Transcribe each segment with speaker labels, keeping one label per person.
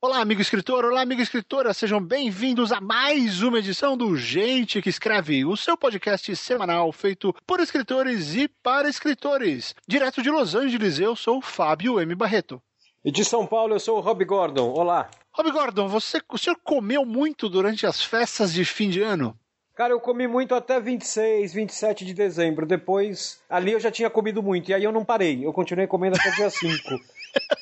Speaker 1: Olá, amigo escritor, olá, amiga escritora, sejam bem-vindos a mais uma edição do Gente que Escreve, o seu podcast semanal feito por escritores e para escritores. Direto de Los Angeles, eu sou o Fábio M. Barreto.
Speaker 2: E de São Paulo, eu sou o Rob Gordon. Olá.
Speaker 1: Rob Gordon, você, o senhor comeu muito durante as festas de fim de ano?
Speaker 2: Cara, eu comi muito até 26, 27 de dezembro. Depois, ali eu já tinha comido muito. E aí eu não parei. Eu continuei comendo até dia 5.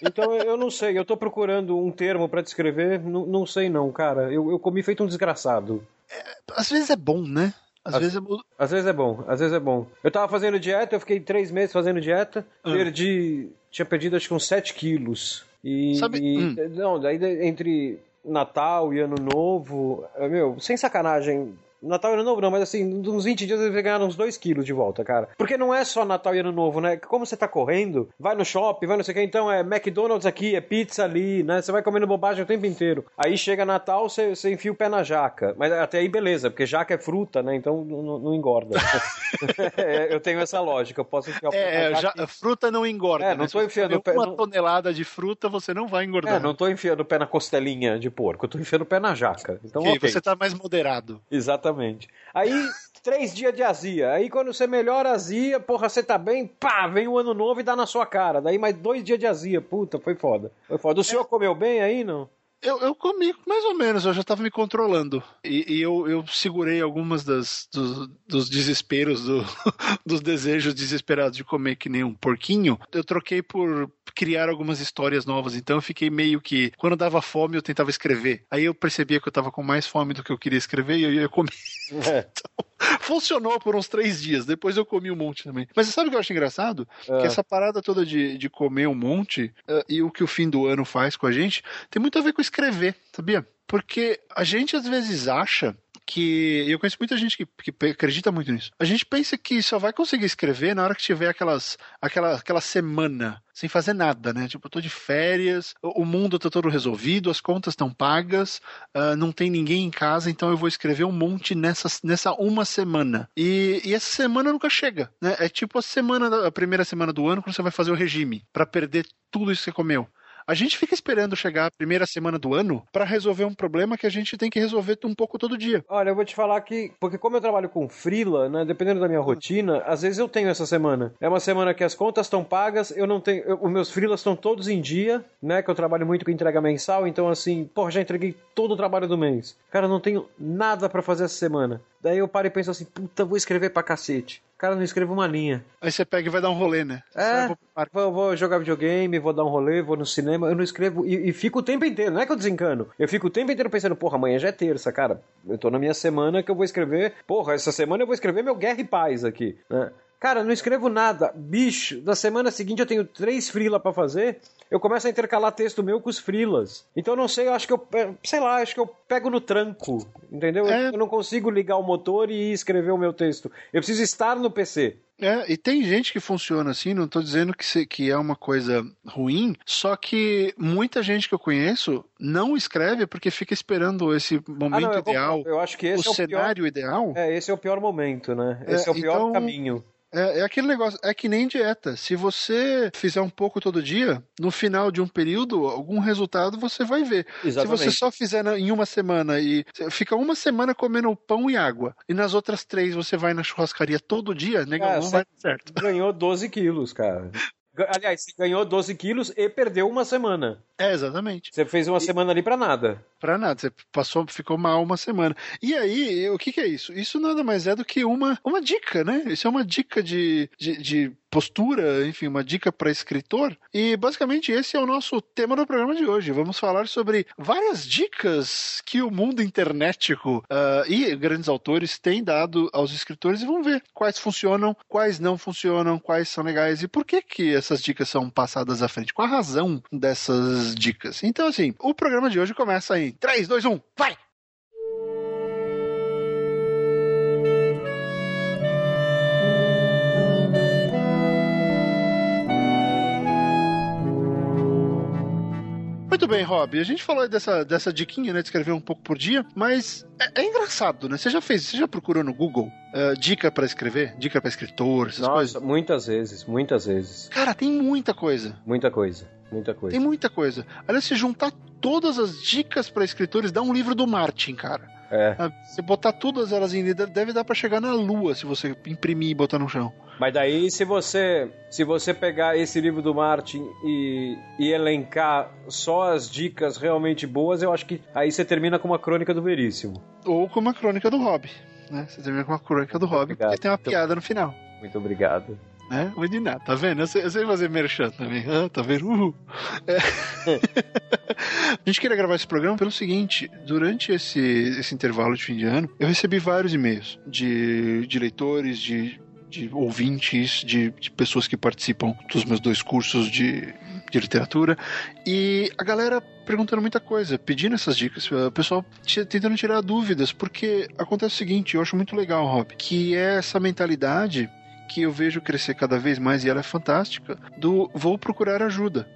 Speaker 2: Então eu não sei. Eu tô procurando um termo para descrever. Não, não sei não, cara. Eu, eu comi feito um desgraçado.
Speaker 1: É, às vezes é bom, né? Às, às, vezes é...
Speaker 2: às vezes é bom. Às vezes é bom. Eu tava fazendo dieta. Eu fiquei três meses fazendo dieta. Ah. Perdi... Tinha perdido acho que uns 7 quilos. E, Sabe? E, hum. Não, daí entre Natal e Ano Novo, meu, sem sacanagem, Natal e Ano Novo não, mas assim, uns 20 dias eles ganharam uns 2 quilos de volta, cara. Porque não é só Natal e Ano Novo, né? Como você tá correndo, vai no shopping, vai não sei o que, então é McDonald's aqui, é pizza ali, né? Você vai comendo bobagem o tempo inteiro. Aí chega Natal, você, você enfia o pé na jaca. Mas até aí beleza, porque jaca é fruta, né? Então não, não engorda. é, eu tenho essa lógica, eu posso
Speaker 1: enfiar o pé é, na jaca. Já, fruta não engorda. É,
Speaker 2: não né? tô enfiando o pé.
Speaker 1: Uma não... tonelada de fruta você não vai engordar. É,
Speaker 2: não tô enfiando o pé na costelinha de porco, eu tô enfiando o pé na jaca. Então,
Speaker 1: okay, okay. você tá mais moderado.
Speaker 2: Exatamente. Aí três dias de azia. Aí quando você melhora a azia, porra, você tá bem, pá, vem o ano novo e dá na sua cara. Daí mais dois dias de azia. Puta, foi foda. Foi foda. O senhor comeu bem aí, não?
Speaker 1: Eu, eu comi mais ou menos, eu já estava me controlando. E, e, eu, eu segurei algumas das, dos, dos desesperos, do, dos desejos desesperados de comer que nem um porquinho. Eu troquei por criar algumas histórias novas. Então eu fiquei meio que. Quando dava fome, eu tentava escrever. Aí eu percebia que eu estava com mais fome do que eu queria escrever e eu ia comer. É. Então, funcionou por uns três dias. Depois eu comi um monte também. Mas sabe o que eu acho engraçado? É. Que essa parada toda de, de comer um monte uh, e o que o fim do ano faz com a gente tem muito a ver com escrever, sabia? Porque a gente às vezes acha que eu conheço muita gente que, que acredita muito nisso. A gente pensa que só vai conseguir escrever na hora que tiver aquelas, aquela, aquela semana sem fazer nada, né? Tipo, eu tô de férias, o mundo tá todo resolvido, as contas estão pagas, uh, não tem ninguém em casa, então eu vou escrever um monte nessa, nessa uma semana. E, e essa semana nunca chega, né? É tipo a semana, a primeira semana do ano, quando você vai fazer o regime, para perder tudo isso que você comeu. A gente fica esperando chegar a primeira semana do ano para resolver um problema que a gente tem que resolver um pouco todo dia.
Speaker 2: Olha, eu vou te falar que, porque como eu trabalho com frila, né, dependendo da minha rotina, às vezes eu tenho essa semana. É uma semana que as contas estão pagas, eu não tenho, eu, os meus frilas estão todos em dia, né, que eu trabalho muito com entrega mensal, então assim, pô, já entreguei todo o trabalho do mês. Cara, não tenho nada para fazer essa semana. Daí eu paro e penso assim, puta, vou escrever pra cacete. Cara, não escrevo uma linha.
Speaker 1: Aí você pega e vai dar um rolê, né?
Speaker 2: É, vou, vou, jogar videogame, vou dar um rolê, vou no cinema. Eu não escrevo e, e, fico o tempo inteiro. Não é que eu desencano. Eu fico o tempo inteiro pensando, porra, amanhã já é terça, cara. Eu tô na minha semana que eu vou escrever. Porra, essa semana eu vou escrever meu Guerra e Paz aqui, né? Cara, não escrevo nada. Bicho, da semana seguinte eu tenho três freela para fazer. Eu começo a intercalar texto meu com os freelas. Então eu não sei, eu acho que eu, sei lá, acho que eu pego no tranco, entendeu? É... Eu não consigo ligar o motor e escrever o meu texto. Eu preciso estar no PC.
Speaker 1: É, e tem gente que funciona assim, não estou dizendo que, se, que é uma coisa ruim, só que muita gente que eu conheço não escreve porque fica esperando esse momento ah, não, eu, ideal.
Speaker 2: Eu acho que esse
Speaker 1: o
Speaker 2: é o
Speaker 1: cenário
Speaker 2: pior,
Speaker 1: ideal.
Speaker 2: É, esse é o pior momento, né? Esse é, é o pior então, caminho.
Speaker 1: É, é, aquele negócio, é que nem dieta. Se você fizer um pouco todo dia, no final de um período, algum resultado você vai ver. Exatamente. Se você só fizer em uma semana e fica uma semana comendo pão e água, e nas outras três você vai na churrascaria todo dia, negão, não vai dar certo.
Speaker 2: Ganhou 12 quilos, cara. Aliás, você ganhou 12 quilos e perdeu uma semana.
Speaker 1: É, exatamente.
Speaker 2: Você fez uma e... semana ali para nada.
Speaker 1: Para nada, você passou, ficou mal uma semana. E aí, o que, que, é isso? Isso nada mais é do que uma, uma dica, né? Isso é uma dica de, de, de postura, enfim, uma dica para escritor. E basicamente esse é o nosso tema do programa de hoje. Vamos falar sobre várias dicas que o mundo internetico uh, e grandes autores têm dado aos escritores e vamos ver quais funcionam, quais não funcionam, quais são legais e por que que essas dicas são passadas à frente, qual a razão dessas dicas. Então, assim, o programa de hoje começa em 3, 2, 1, vai! Muito bem, Rob. A gente falou dessa, dessa diquinha, né? De escrever um pouco por dia, mas é, é engraçado, né? Você já fez, você já procurou no Google uh, dica para escrever? Dica para escritor, essas
Speaker 2: Nossa,
Speaker 1: coisas?
Speaker 2: muitas vezes, muitas vezes.
Speaker 1: Cara, tem muita coisa.
Speaker 2: Muita coisa. Muita coisa.
Speaker 1: Tem muita coisa. Aliás, se juntar todas as dicas para escritores, dá um livro do Martin, cara.
Speaker 2: É.
Speaker 1: Se botar todas elas em deve dar para chegar na lua se você imprimir e botar no chão.
Speaker 2: Mas daí, se você se você pegar esse livro do Martin e, e elencar só as dicas realmente boas, eu acho que aí você termina com uma crônica do Veríssimo.
Speaker 1: Ou com uma crônica do Hobby. Né? Você termina com uma crônica do Hobby, porque tem uma piada no final.
Speaker 2: Muito obrigado.
Speaker 1: Né? De nada, tá vendo? Eu sei, eu sei fazer merchan também. Ah, tá vendo? Uhul. É. a gente queria gravar esse programa pelo seguinte: durante esse, esse intervalo de fim de ano, eu recebi vários e-mails de, de leitores, de de ouvintes, de, de, pessoas que participam dos meus dois cursos de, de literatura. E a galera perguntando muita coisa, pedindo essas dicas. O pessoal tentando tirar dúvidas, porque acontece o seguinte, eu acho muito legal, Rob, que é essa mentalidade que eu vejo crescer cada vez mais e ela é fantástica, do vou procurar ajuda.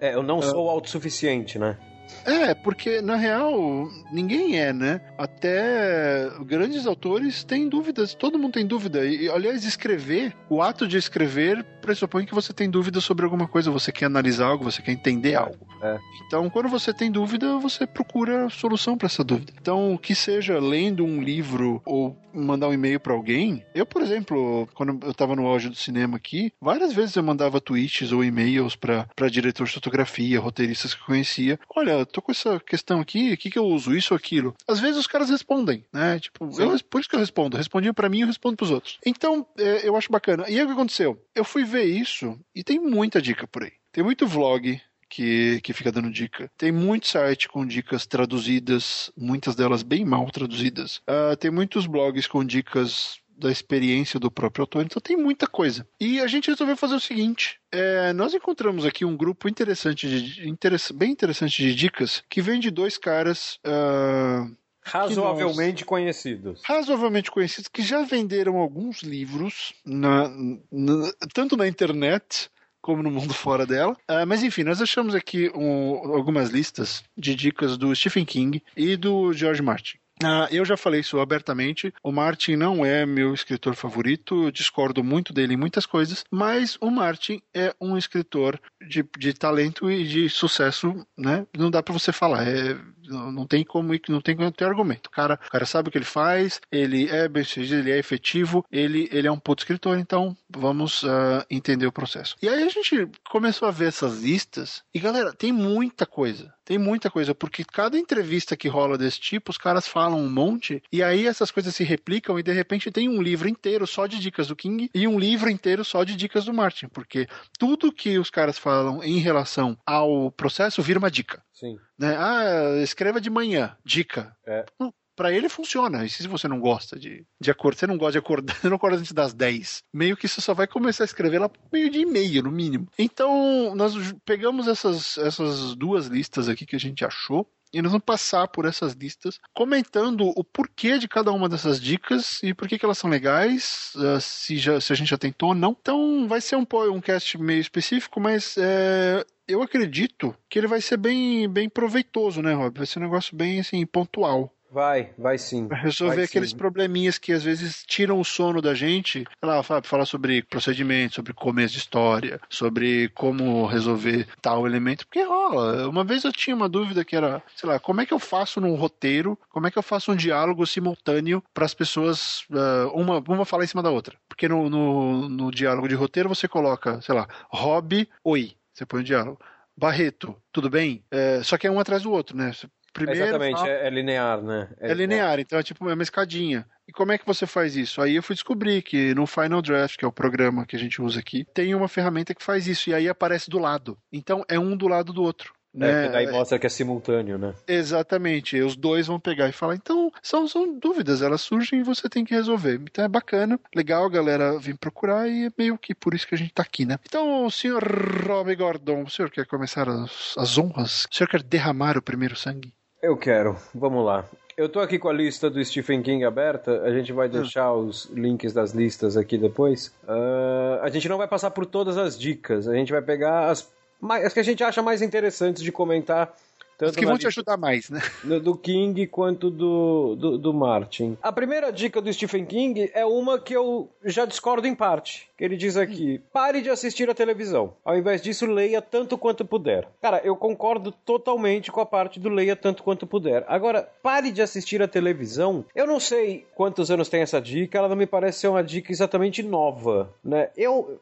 Speaker 2: É, eu não sou autossuficiente, né?
Speaker 1: É, porque na real ninguém é, né? Até grandes autores têm dúvidas, todo mundo tem dúvida. E, aliás, escrever, o ato de escrever pressupõe que você tem dúvida sobre alguma coisa, você quer analisar algo, você quer entender algo.
Speaker 2: É.
Speaker 1: Então, quando você tem dúvida, você procura solução para essa dúvida. Então, que seja lendo um livro ou mandar um e-mail para alguém. Eu, por exemplo, quando eu estava no auge do cinema aqui, várias vezes eu mandava tweets ou e-mails para diretores de fotografia, roteiristas que eu conhecia. Olha, tô com essa questão aqui, o que, que eu uso, isso ou aquilo. Às vezes os caras respondem, né? Tipo, eu, por isso que eu respondo. Respondiam para mim e eu respondo pros outros. Então, é, eu acho bacana. E aí o que aconteceu? Eu fui ver isso e tem muita dica por aí. Tem muito vlog, que, que fica dando dica. Tem muito site com dicas traduzidas, muitas delas bem mal traduzidas. Uh, tem muitos blogs com dicas da experiência do próprio autor, então tem muita coisa. E a gente resolveu fazer o seguinte: é, nós encontramos aqui um grupo interessante, de, bem interessante de dicas, que vem de dois caras. Uh,
Speaker 2: Razoavelmente nós, conhecidos.
Speaker 1: Razoavelmente conhecidos, que já venderam alguns livros, na, na, tanto na internet como no mundo fora dela. Uh, mas enfim, nós achamos aqui um, algumas listas de dicas do Stephen King e do George Martin. Uh, eu já falei isso abertamente. O Martin não é meu escritor favorito, eu discordo muito dele em muitas coisas, mas o Martin é um escritor de, de talento e de sucesso, né? Não dá para você falar. É, não tem como não tem como ter argumento. O cara, o cara sabe o que ele faz, ele é bem sucedido, ele é efetivo, ele, ele é um puto escritor, então vamos uh, entender o processo. E aí a gente começou a ver essas listas, e galera, tem muita coisa. Tem muita coisa, porque cada entrevista que rola desse tipo, os caras falam um monte, e aí essas coisas se replicam, e de repente tem um livro inteiro só de dicas do King e um livro inteiro só de dicas do Martin, porque tudo que os caras falam em relação ao processo vira uma dica.
Speaker 2: Sim.
Speaker 1: Né? Ah, escreva de manhã, dica.
Speaker 2: É.
Speaker 1: para ele funciona. E se você não gosta de, de acordar, você não gosta de acordar, não acorda antes das 10. Meio que você só vai começar a escrever lá meio de e-mail, no mínimo. Então, nós pegamos essas, essas duas listas aqui que a gente achou. E nós vamos passar por essas listas, comentando o porquê de cada uma dessas dicas e por que, que elas são legais, uh, se, já, se a gente já tentou ou não. Então, vai ser um, um cast meio específico, mas é, eu acredito que ele vai ser bem, bem proveitoso, né, Rob? Vai ser um negócio bem assim, pontual.
Speaker 2: Vai, vai sim.
Speaker 1: Pra resolver
Speaker 2: vai
Speaker 1: aqueles
Speaker 2: sim.
Speaker 1: probleminhas que às vezes tiram o sono da gente. Lá, falar sobre procedimento, sobre começo de história, sobre como resolver tal elemento. Porque rola. Uma vez eu tinha uma dúvida que era, sei lá, como é que eu faço num roteiro, como é que eu faço um diálogo simultâneo para as pessoas, uh, uma, uma falar em cima da outra. Porque no, no, no diálogo de roteiro você coloca, sei lá, hobby, oi. Você põe o diálogo. Barreto, tudo bem? É, só que é um atrás do outro, né?
Speaker 2: Primeiro, Exatamente, é, é, linear, né?
Speaker 1: É, é linear, então é tipo é uma escadinha. E como é que você faz isso? Aí eu fui descobrir que no Final Draft, que é o programa que a gente usa aqui, tem uma ferramenta que faz isso, e aí aparece do lado. Então é um do lado do outro.
Speaker 2: Né? É, daí mostra que é simultâneo, né?
Speaker 1: Exatamente. Os dois vão pegar e falar. Então, são, são dúvidas, elas surgem e você tem que resolver. Então é bacana, legal a galera vir procurar e é meio que por isso que a gente tá aqui, né? Então, senhor Rob Gordon, o senhor quer começar as, as honras? O senhor quer derramar o primeiro sangue?
Speaker 2: Eu quero. Vamos lá. Eu tô aqui com a lista do Stephen King aberta. A gente vai hum. deixar os links das listas aqui depois. Uh, a gente não vai passar por todas as dicas. A gente vai pegar as mais, as que a gente acha mais interessantes de comentar
Speaker 1: tanto que vão te ajudar mais, né?
Speaker 2: Do King quanto do, do, do, Martin. A primeira dica do Stephen King é uma que eu já discordo em parte. Ele diz aqui: pare de assistir a televisão. Ao invés disso, leia tanto quanto puder. Cara, eu concordo totalmente com a parte do leia tanto quanto puder. Agora, pare de assistir a televisão. Eu não sei quantos anos tem essa dica, ela não me parece ser uma dica exatamente nova, né? Eu,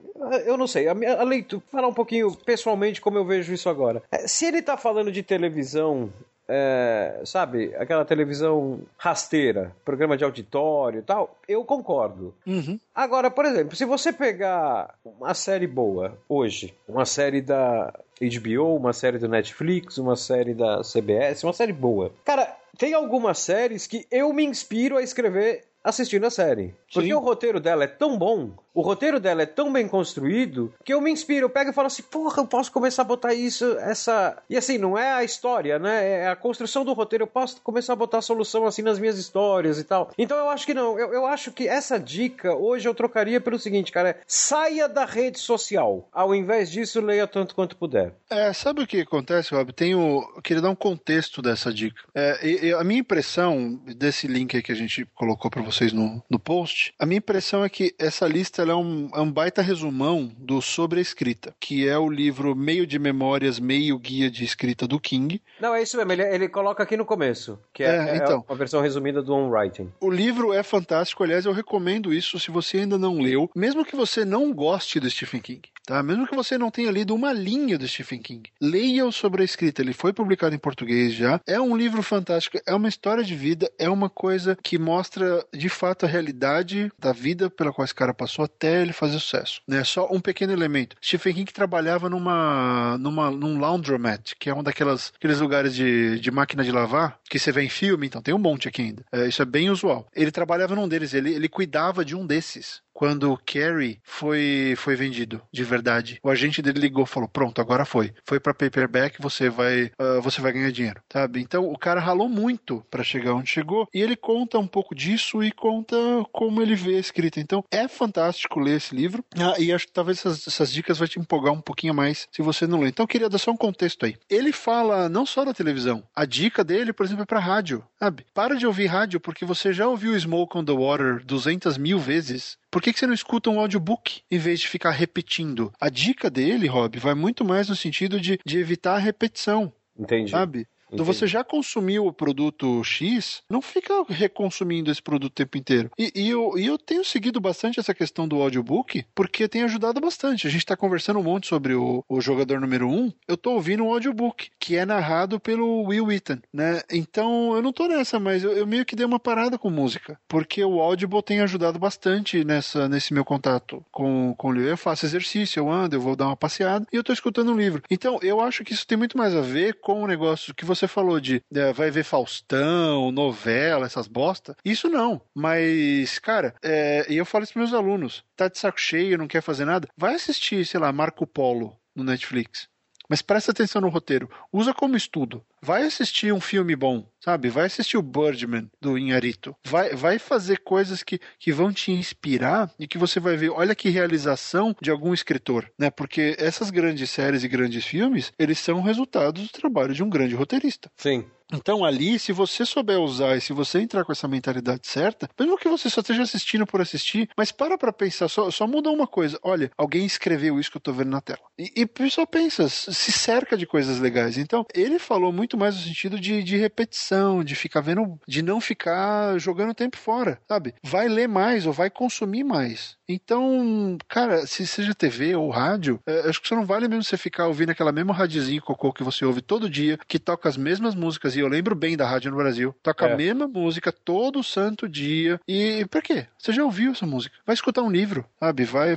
Speaker 2: eu não sei. A, a leitura, falar um pouquinho pessoalmente como eu vejo isso agora. É, se ele tá falando de televisão, televisão, é, sabe, aquela televisão rasteira, programa de auditório e tal, eu concordo. Uhum. Agora, por exemplo, se você pegar uma série boa hoje, uma série da HBO, uma série do Netflix, uma série da CBS, uma série boa. Cara, tem algumas séries que eu me inspiro a escrever assistindo a série. Porque Sim. o roteiro dela é tão bom o roteiro dela é tão bem construído que eu me inspiro, eu pego e falo assim, porra, eu posso começar a botar isso, essa. E assim, não é a história, né? É a construção do roteiro. Eu posso começar a botar a solução assim nas minhas histórias e tal. Então eu acho que não. Eu, eu acho que essa dica hoje eu trocaria pelo seguinte, cara: é, saia da rede social. Ao invés disso, leia tanto quanto puder.
Speaker 1: É, sabe o que acontece, Rob? Tenho. Eu queria dar um contexto dessa dica. É, e, e a minha impressão desse link aí que a gente colocou para vocês no, no post, a minha impressão é que essa lista é um, é um baita resumão do Sobre a Escrita, que é o livro meio de memórias, meio guia de escrita do King.
Speaker 2: Não, é isso mesmo, ele, ele coloca aqui no começo, que é, é, é então, uma versão resumida do On Writing.
Speaker 1: O livro é fantástico, aliás, eu recomendo isso se você ainda não leu, mesmo que você não goste do Stephen King. Tá? Mesmo que você não tenha lido uma linha do Stephen King, leia-o sobre a escrita. Ele foi publicado em português já. É um livro fantástico, é uma história de vida, é uma coisa que mostra de fato a realidade da vida pela qual esse cara passou até ele fazer sucesso. Né? Só um pequeno elemento. Stephen King trabalhava numa, numa, num laundromat, que é um daqueles aqueles lugares de, de máquina de lavar que você vê em filme, então tem um monte aqui ainda. É, isso é bem usual. Ele trabalhava num deles, ele, ele cuidava de um desses quando o Carrie foi, foi vendido, de verdade. O agente dele ligou falou: pronto, agora foi. Foi para paperback, você vai, uh, você vai ganhar dinheiro, sabe? Então o cara ralou muito para chegar onde chegou e ele conta um pouco disso e conta como ele vê a escrita. Então é fantástico ler esse livro ah, e acho que talvez essas, essas dicas vai te empolgar um pouquinho mais se você não ler. Então eu queria dar só um contexto aí. Ele fala não só da televisão, a dica dele, por exemplo, é para rádio, sabe? Para de ouvir rádio porque você já ouviu Smoke on the Water 200 mil vezes por que, que você não escuta um audiobook em vez de ficar repetindo? A dica dele, Rob, vai muito mais no sentido de, de evitar a repetição.
Speaker 2: Entendi.
Speaker 1: Sabe? Então você já consumiu o produto X, não fica reconsumindo esse produto o tempo inteiro. E, e, eu, e eu tenho seguido bastante essa questão do audiobook, porque tem ajudado bastante. A gente está conversando um monte sobre o, o jogador número 1. Um, eu estou ouvindo um audiobook, que é narrado pelo Will Wheaton, né? Então eu não estou nessa, mas eu, eu, meio que dei uma parada com música, porque o Audible tem ajudado bastante nessa, nesse meu contato com, com o livro. Eu faço exercício, eu ando, eu vou dar uma passeada e eu estou escutando um livro. Então eu acho que isso tem muito mais a ver com o negócio que você você falou de é, vai ver Faustão, novela, essas bosta. Isso não. Mas, cara, é, eu falo isso pros meus alunos: tá de saco cheio, não quer fazer nada? Vai assistir, sei lá, Marco Polo no Netflix. Mas presta atenção no roteiro. Usa como estudo. Vai assistir um filme bom, sabe? Vai assistir o Birdman do Inharito. Vai, vai fazer coisas que, que vão te inspirar e que você vai ver, olha que realização de algum escritor, né? Porque essas grandes séries e grandes filmes, eles são resultados do trabalho de um grande roteirista.
Speaker 2: Sim.
Speaker 1: Então ali, se você souber usar e se você entrar com essa mentalidade certa, mesmo que você só esteja assistindo por assistir, mas para pra pensar, só, só muda uma coisa. Olha, alguém escreveu isso que eu tô vendo na tela. E, e só pensa, se cerca de coisas legais. Então, ele falou muito mais no sentido de, de repetição, de ficar vendo, de não ficar jogando tempo fora, sabe? Vai ler mais ou vai consumir mais. Então, cara, se seja TV ou rádio, é, acho que você não vale mesmo você ficar ouvindo aquela mesma radiozinha cocô que você ouve todo dia, que toca as mesmas músicas, e eu lembro bem da rádio no Brasil. Toca é. a mesma música todo santo dia. E por quê? Você já ouviu essa música? Vai escutar um livro, sabe? Vai,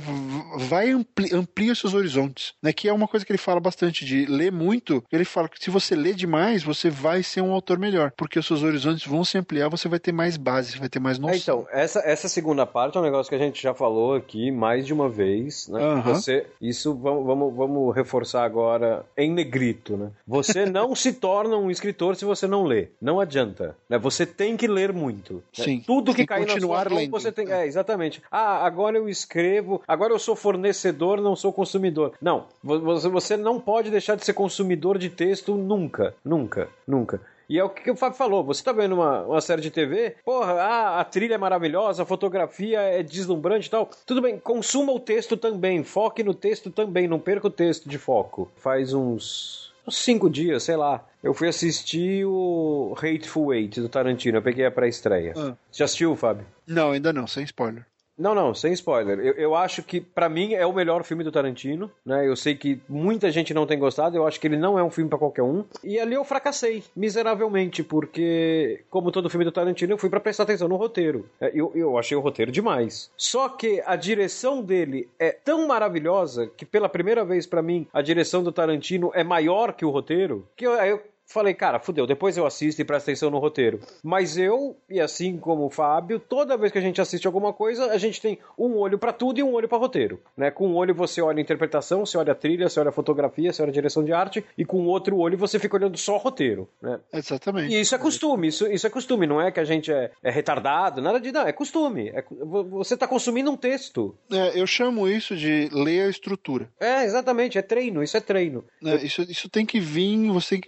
Speaker 1: vai ampli, amplia seus horizontes, né? Que é uma coisa que ele fala bastante de ler muito. Ele fala que se você lê demais, mais, você vai ser um autor melhor, porque os seus horizontes vão se ampliar, você vai ter mais base, vai ter mais noção.
Speaker 2: É, então, essa, essa segunda parte é um negócio que a gente já falou aqui mais de uma vez, né? Uhum. Você, isso vamos, vamos, vamos reforçar agora em negrito, né? Você não se torna um escritor se você não lê. Não adianta. Né? Você tem que ler muito. Né?
Speaker 1: Sim.
Speaker 2: Tudo que cair na sua mão, você tem. É, exatamente. Ah, agora eu escrevo, agora eu sou fornecedor, não sou consumidor. Não. Você não pode deixar de ser consumidor de texto nunca. Nunca. Nunca. E é o que o Fábio falou. Você tá vendo uma, uma série de TV, porra, ah, a trilha é maravilhosa, a fotografia é deslumbrante e tal. Tudo bem, consuma o texto também, foque no texto também, não perca o texto de foco. Faz uns cinco dias, sei lá. Eu fui assistir o Hateful Eight do Tarantino. Eu peguei a pré-estreia. Ah. Já assistiu, Fábio?
Speaker 1: Não, ainda não, sem spoiler.
Speaker 2: Não, não, sem spoiler. Eu, eu acho que, para mim, é o melhor filme do Tarantino, né? Eu sei que muita gente não tem gostado, eu acho que ele não é um filme para qualquer um. E ali eu fracassei, miseravelmente, porque, como todo filme do Tarantino, eu fui para prestar atenção no roteiro. É, eu, eu achei o roteiro demais. Só que a direção dele é tão maravilhosa que, pela primeira vez para mim, a direção do Tarantino é maior que o roteiro, que eu, eu Falei, cara, fudeu, depois eu assisto e presto atenção no roteiro. Mas eu, e assim como o Fábio, toda vez que a gente assiste alguma coisa, a gente tem um olho para tudo e um olho para roteiro. Né? Com um olho você olha a interpretação, você olha a trilha, você olha a fotografia, você olha a direção de arte, e com o outro olho você fica olhando só roteiro. Né?
Speaker 1: Exatamente.
Speaker 2: E isso é costume, isso, isso é costume, não é que a gente é, é retardado, nada de. Não, é costume. É, você tá consumindo um texto.
Speaker 1: É, eu chamo isso de ler a estrutura.
Speaker 2: É, exatamente, é treino, isso é treino.
Speaker 1: É, isso, isso tem que vir, você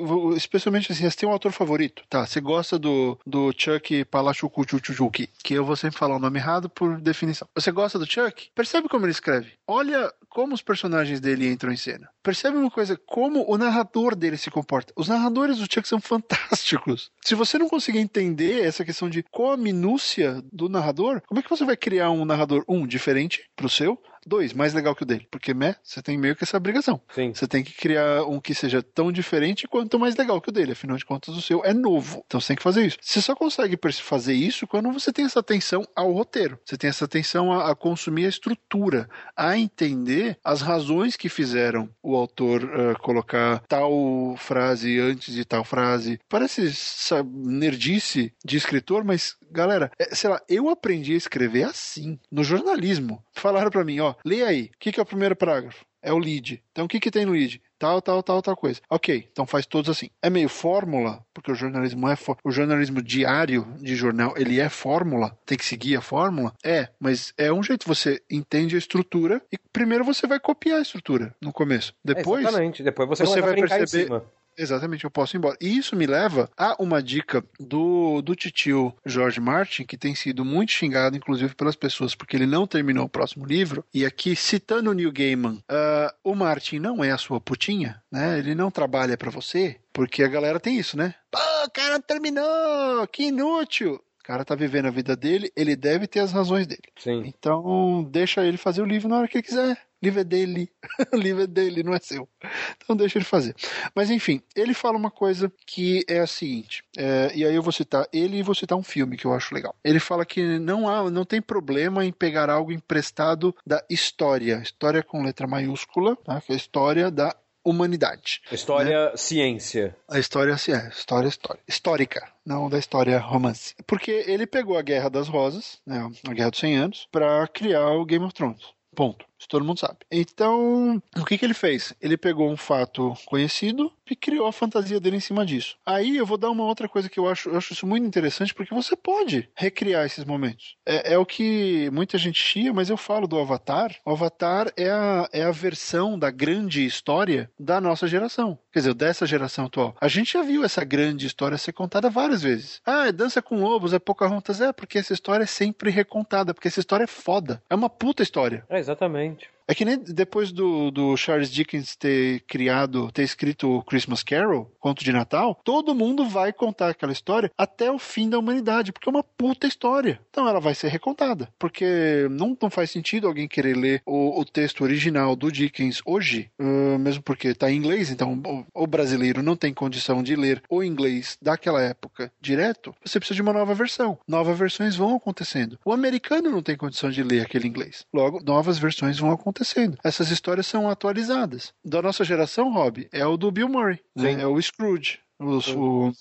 Speaker 1: especialmente assim, você tem um autor favorito, tá? Você gosta do, do Chuck Palachucuchuchuchuki, que eu vou sempre falar o nome errado por definição. Você gosta do Chuck? Percebe como ele escreve. Olha como os personagens dele entram em cena. Percebe uma coisa, como o narrador dele se comporta. Os narradores do Chuck são fantásticos. Se você não conseguir entender essa questão de qual a minúcia do narrador, como é que você vai criar um narrador, um, diferente pro seu, Dois, mais legal que o dele. Porque, né, você tem meio que essa obrigação.
Speaker 2: Sim.
Speaker 1: Você tem que criar um que seja tão diferente quanto mais legal que o dele. Afinal de contas, o seu é novo. Então você tem que fazer isso. Você só consegue fazer isso quando você tem essa atenção ao roteiro. Você tem essa atenção a, a consumir a estrutura, a entender as razões que fizeram o autor uh, colocar tal frase antes de tal frase. Parece sabe, nerdice de escritor, mas galera, é, sei lá, eu aprendi a escrever assim, no jornalismo. Falaram para mim, ó, lê aí. O que, que é o primeiro parágrafo? É o lead. Então o que, que tem no lead? Tal, tal, tal, tal coisa. Ok, então faz todos assim. É meio fórmula, porque o jornalismo é o jornalismo diário de jornal, ele é fórmula, tem que seguir a fórmula. É, mas é um jeito você entende a estrutura e primeiro você vai copiar a estrutura no começo. Depois,
Speaker 2: Exatamente. Depois você, você vai perceber
Speaker 1: Exatamente, eu posso ir embora. E isso me leva a uma dica do, do titio George Martin, que tem sido muito xingado, inclusive, pelas pessoas, porque ele não terminou o próximo livro. E aqui, citando o Neil Gaiman, uh, o Martin não é a sua putinha, né? Ele não trabalha para você, porque a galera tem isso, né? Pô, o cara terminou, que inútil. O cara tá vivendo a vida dele, ele deve ter as razões dele.
Speaker 2: Sim.
Speaker 1: Então, deixa ele fazer o livro na hora que ele quiser livro é dele, o livro é dele, não é seu. Então deixa ele fazer. Mas enfim, ele fala uma coisa que é a seguinte, é, e aí eu vou citar ele e vou citar um filme que eu acho legal. Ele fala que não há, não tem problema em pegar algo emprestado da história, história com letra maiúscula, tá? que é a história da humanidade.
Speaker 2: História, né? ciência.
Speaker 1: A história, é, história, história. Histórica, não da história romance. Porque ele pegou a Guerra das Rosas, né, a Guerra dos 100 Anos, para criar o Game of Thrones. Ponto. Isso todo mundo sabe. Então, o que, que ele fez? Ele pegou um fato conhecido e criou a fantasia dele em cima disso. Aí eu vou dar uma outra coisa que eu acho, eu acho isso muito interessante, porque você pode recriar esses momentos. É, é o que muita gente chia, mas eu falo do Avatar. O Avatar é a, é a versão da grande história da nossa geração. Quer dizer, dessa geração atual. A gente já viu essa grande história ser contada várias vezes. Ah, é Dança com Lobos, é Pocahontas. É, porque essa história é sempre recontada, porque essa história é foda. É uma puta história.
Speaker 2: É, exatamente gente.
Speaker 1: É que nem depois do, do Charles Dickens ter criado, ter escrito Christmas Carol, conto de Natal, todo mundo vai contar aquela história até o fim da humanidade, porque é uma puta história. Então ela vai ser recontada, porque não, não faz sentido alguém querer ler o, o texto original do Dickens hoje, uh, mesmo porque está em inglês, então o, o brasileiro não tem condição de ler o inglês daquela época direto, você precisa de uma nova versão. Novas versões vão acontecendo. O americano não tem condição de ler aquele inglês. Logo, novas versões vão acontecendo acontecendo. Essas histórias são atualizadas. Da nossa geração, Rob, é o do Bill Murray, né? é o Scrooge. Os, o,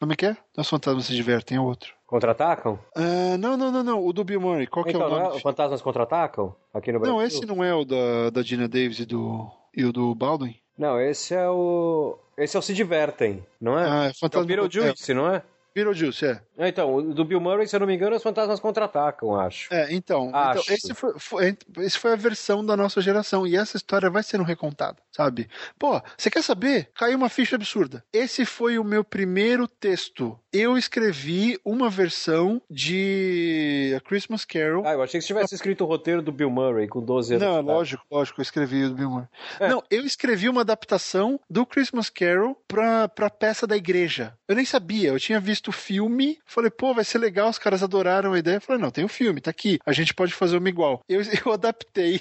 Speaker 1: como é que é? Os fantasmas se divertem, é outro.
Speaker 2: Contra-atacam?
Speaker 1: Uh, não, não, não, não. O do Bill Murray. Qual então, que é o então, nome?
Speaker 2: É, Fantasmas Contra-Atacam? Aqui no Brasil?
Speaker 1: Não, esse não é o da, da Gina Davis e, do, e o do Baldwin?
Speaker 2: Não, esse é o. Esse é o Se Divertem, não é?
Speaker 1: Ah, é Fantasma.
Speaker 2: É o Beetlejuice, é. não é?
Speaker 1: Beetlejuice, é.
Speaker 2: é. Então, do Bill Murray, se eu não me engano, os fantasmas contra-atacam, acho.
Speaker 1: É, então. então acho. então esse, foi, foi, esse foi a versão da nossa geração. E essa história vai sendo recontada, sabe? Pô, você quer saber? Caiu uma ficha absurda. Esse foi o meu primeiro texto. Eu escrevi uma versão de A Christmas Carol.
Speaker 2: Ah, eu achei que você tivesse escrito o roteiro do Bill Murray com 12 anos.
Speaker 1: Não, lógico, lógico, eu escrevi o do Bill Murray. É. Não, eu escrevi uma adaptação do Christmas Carol pra, pra peça da igreja. Eu nem sabia, eu tinha visto o filme, falei, pô, vai ser legal, os caras adoraram a ideia. Eu falei, não, tem o um filme, tá aqui, a gente pode fazer uma igual. Eu, eu adaptei.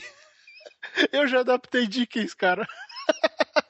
Speaker 1: eu já adaptei Dickens, cara.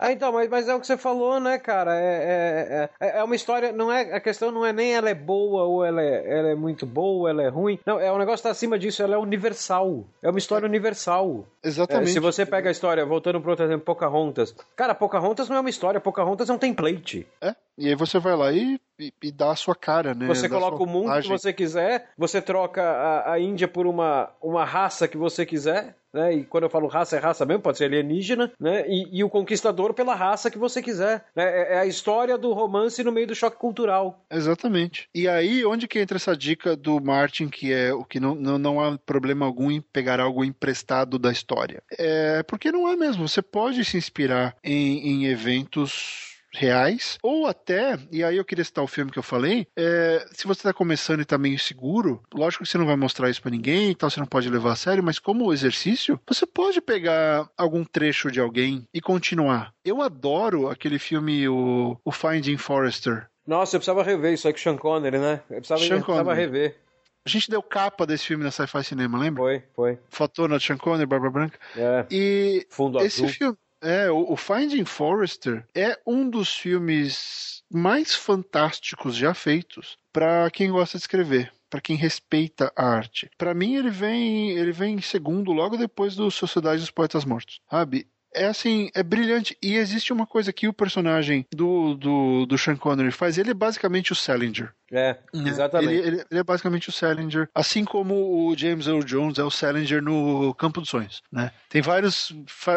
Speaker 2: Ah, então, mas, mas é o que você falou, né, cara? É, é, é, é, uma história, não é, a questão não é nem ela é boa ou ela é, ela é muito boa, ela é ruim. Não, é um negócio que tá acima disso, ela é universal. É uma história universal.
Speaker 1: Exatamente.
Speaker 2: É, se você pega a história, voltando para outro exemplo, Pocahontas. Cara, Pocahontas não é uma história, Pocahontas é um template.
Speaker 1: É, e aí você vai lá e, e, e dá a sua cara, né?
Speaker 2: Você coloca o mundo que você quiser, você troca a, a Índia por uma, uma raça que você quiser, né? E quando eu falo raça, é raça mesmo, pode ser alienígena, né? E, e o conquistador pela raça que você quiser. Né? É, é, a história do romance no meio do choque cultural.
Speaker 1: Exatamente. E aí, onde que entra essa dica do Martin, que é o que não, não, não há problema algum em pegar algo emprestado da história? É porque não é mesmo. Você pode se inspirar em, em eventos reais, ou até, e aí eu queria citar o filme que eu falei, é, se você está começando e está meio seguro, lógico que você não vai mostrar isso para ninguém, então você não pode levar a sério, mas como exercício, você pode pegar algum trecho de alguém e continuar. Eu adoro aquele filme, o, o Finding Forrester.
Speaker 2: Nossa, eu precisava rever isso aí com o Sean Connery, né? Eu precisava, Sean eu precisava rever.
Speaker 1: A gente deu capa desse filme na Sci-Fi Cinema, lembra?
Speaker 2: Foi, foi.
Speaker 1: Fatona de Sean Connery, Barbara Branca.
Speaker 2: É.
Speaker 1: E
Speaker 2: Fundo
Speaker 1: esse
Speaker 2: azul.
Speaker 1: filme, é, o, Finding Forrester é um dos filmes mais fantásticos já feitos para quem gosta de escrever para quem respeita a arte. Para mim ele vem, ele vem em segundo logo depois do Sociedade dos Poetas Mortos. Sabe? é assim, é brilhante. E existe uma coisa que o personagem do, do, do Sean Connery faz, ele é basicamente o Salinger.
Speaker 2: É, né? exatamente.
Speaker 1: Ele, ele, ele, é basicamente o Salinger, assim como o James Earl Jones é o Salinger no Campo dos Sonhos, né? Tem vários,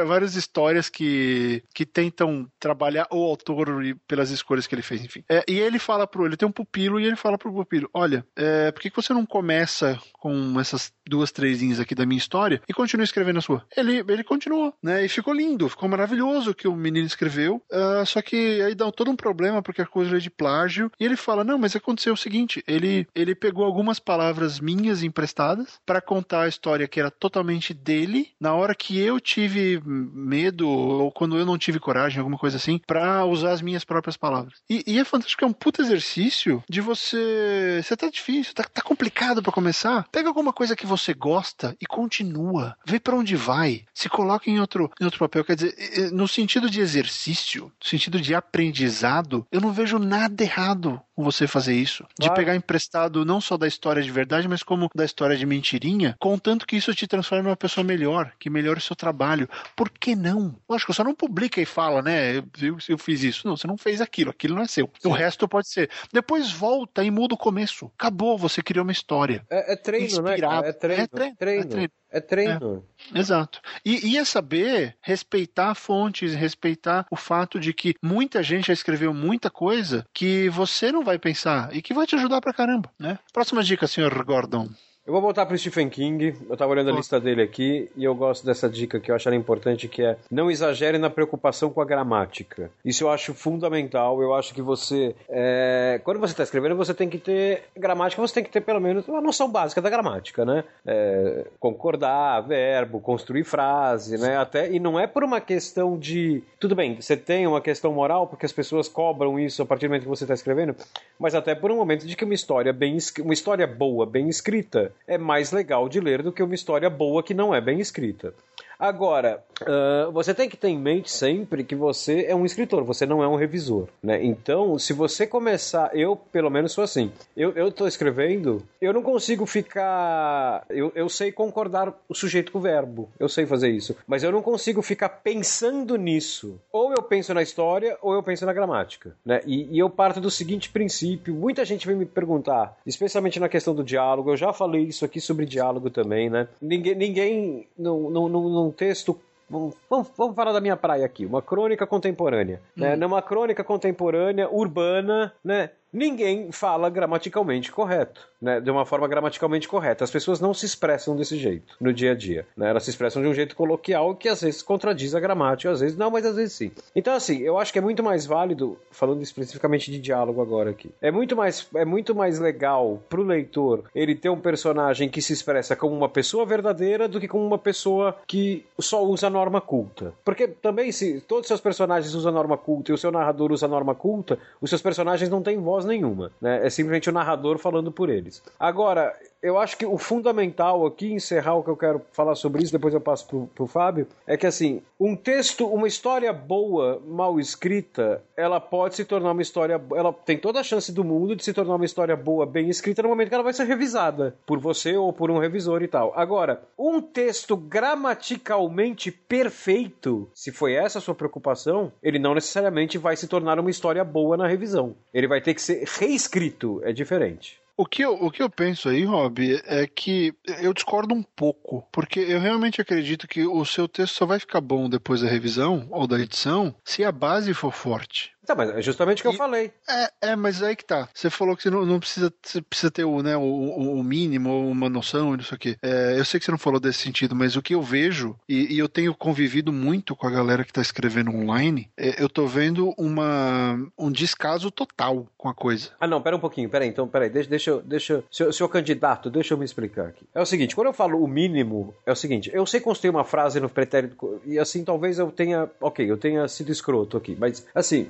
Speaker 1: várias histórias que, que tentam trabalhar o autor pelas escolhas que ele fez, enfim. É, e ele fala pro, ele tem um pupilo e ele fala pro pupilo, olha, é, por que, que você não começa com essas duas, três linhas aqui da minha história e continua escrevendo a sua? Ele, ele continuou, né? E ficou lindo, ficou maravilhoso o que o menino escreveu, uh, só que aí dá todo um problema porque a coisa é de plágio e ele fala, não, mas aconteceu o seguinte, ele, ele pegou algumas palavras minhas emprestadas para contar a história que era totalmente dele, na hora que eu tive medo ou quando eu não tive coragem, alguma coisa assim, para usar as minhas próprias palavras. E, e, é fantástico, é um puto exercício de você. Você tá difícil, tá, tá complicado para começar. Pega alguma coisa que você gosta e continua. Vê para onde vai. Se coloca em outro, em outro papel. Quer dizer, no sentido de exercício, no sentido de aprendizado, eu não vejo nada errado com você fazer isso. De claro. pegar emprestado não só da história de verdade, mas como da história de mentirinha, contanto que isso te transforme em uma pessoa melhor, que melhore o seu trabalho. Por que não? Lógico, só não publica e fala, né? Eu, eu fiz isso. Não, você não fez aquilo, aquilo não é seu. Sim. O resto pode ser. Depois volta e muda o começo. Acabou, você criou uma história.
Speaker 2: É, é treino, Inspirado. né? É treino. É treino. treino. É treino. É treino.
Speaker 1: É, exato. E, e é saber respeitar fontes, respeitar o fato de que muita gente já escreveu muita coisa que você não vai pensar e que vai te ajudar pra caramba, né? Próxima dica, senhor Gordon.
Speaker 2: Eu vou voltar para Stephen King. Eu estava olhando a lista dele aqui e eu gosto dessa dica que eu acho importante, que é não exagere na preocupação com a gramática. Isso eu acho fundamental. Eu acho que você, é... quando você está escrevendo, você tem que ter gramática. Você tem que ter pelo menos uma noção básica da gramática, né? É... Concordar, verbo, construir frase, né? Até e não é por uma questão de tudo bem. Você tem uma questão moral porque as pessoas cobram isso a partir do momento que você está escrevendo, mas até por um momento de que uma história bem uma história boa, bem escrita é mais legal de ler do que uma história boa que não é bem escrita. Agora, uh, você tem que ter em mente sempre que você é um escritor, você não é um revisor, né? Então, se você começar, eu pelo menos sou assim, eu, eu tô escrevendo, eu não consigo ficar, eu, eu sei concordar o sujeito com o verbo, eu sei fazer isso, mas eu não consigo ficar pensando nisso. Ou eu penso na história, ou eu penso na gramática, né? E, e eu parto do seguinte princípio, muita gente vem me perguntar, especialmente na questão do diálogo, eu já falei isso aqui sobre diálogo também, né? Ninguém, ninguém num, num, num texto Vamos, vamos, falar da minha praia aqui, uma crônica contemporânea. Né? Hum. Numa crônica contemporânea, urbana, né? Ninguém fala gramaticalmente correto, né? De uma forma gramaticalmente correta. As pessoas não se expressam desse jeito no dia a dia, né? Elas se expressam de um jeito coloquial que às vezes contradiz a gramática, às vezes não, mas às vezes sim. Então assim, eu acho que é muito mais válido, falando especificamente de diálogo agora aqui, é muito mais é muito mais legal pro leitor ele ter um personagem que se expressa como uma pessoa verdadeira do que como uma pessoa que só usa norma culta. Porque também se todos os seus personagens usam norma culta e o seu narrador usa norma culta, os seus personagens não têm voz nenhuma, né? É simplesmente o narrador falando por eles. Agora, eu acho que o fundamental aqui, encerrar o que eu quero falar sobre isso, depois eu passo pro, pro Fábio, é que assim, um texto, uma história boa, mal escrita, ela pode se tornar uma história. Ela tem toda a chance do mundo de se tornar uma história boa, bem escrita, no momento que ela vai ser revisada por você ou por um revisor e tal. Agora, um texto gramaticalmente perfeito, se foi essa a sua preocupação, ele não necessariamente vai se tornar uma história boa na revisão. Ele vai ter que ser reescrito, é diferente.
Speaker 1: O que, eu, o que eu penso aí, Rob, é que eu discordo um pouco, porque eu realmente acredito que o seu texto só vai ficar bom depois da revisão ou da edição se a base for forte.
Speaker 2: Tá, mas é justamente o que e, eu falei.
Speaker 1: É, é, mas aí que tá. Você falou que você não, não precisa, você precisa ter o, né, o, o mínimo, uma noção disso aqui. É, eu sei que você não falou desse sentido, mas o que eu vejo, e, e eu tenho convivido muito com a galera que tá escrevendo online, é, eu tô vendo uma, um descaso total com a coisa.
Speaker 2: Ah, não, pera um pouquinho, pera aí, então, pera aí, deixa, deixa, eu, deixa seu, seu candidato, deixa eu me explicar aqui. É o seguinte, quando eu falo o mínimo, é o seguinte, eu sei construir uma frase no pretérito, e assim, talvez eu tenha, ok, eu tenha sido escroto aqui, mas, assim...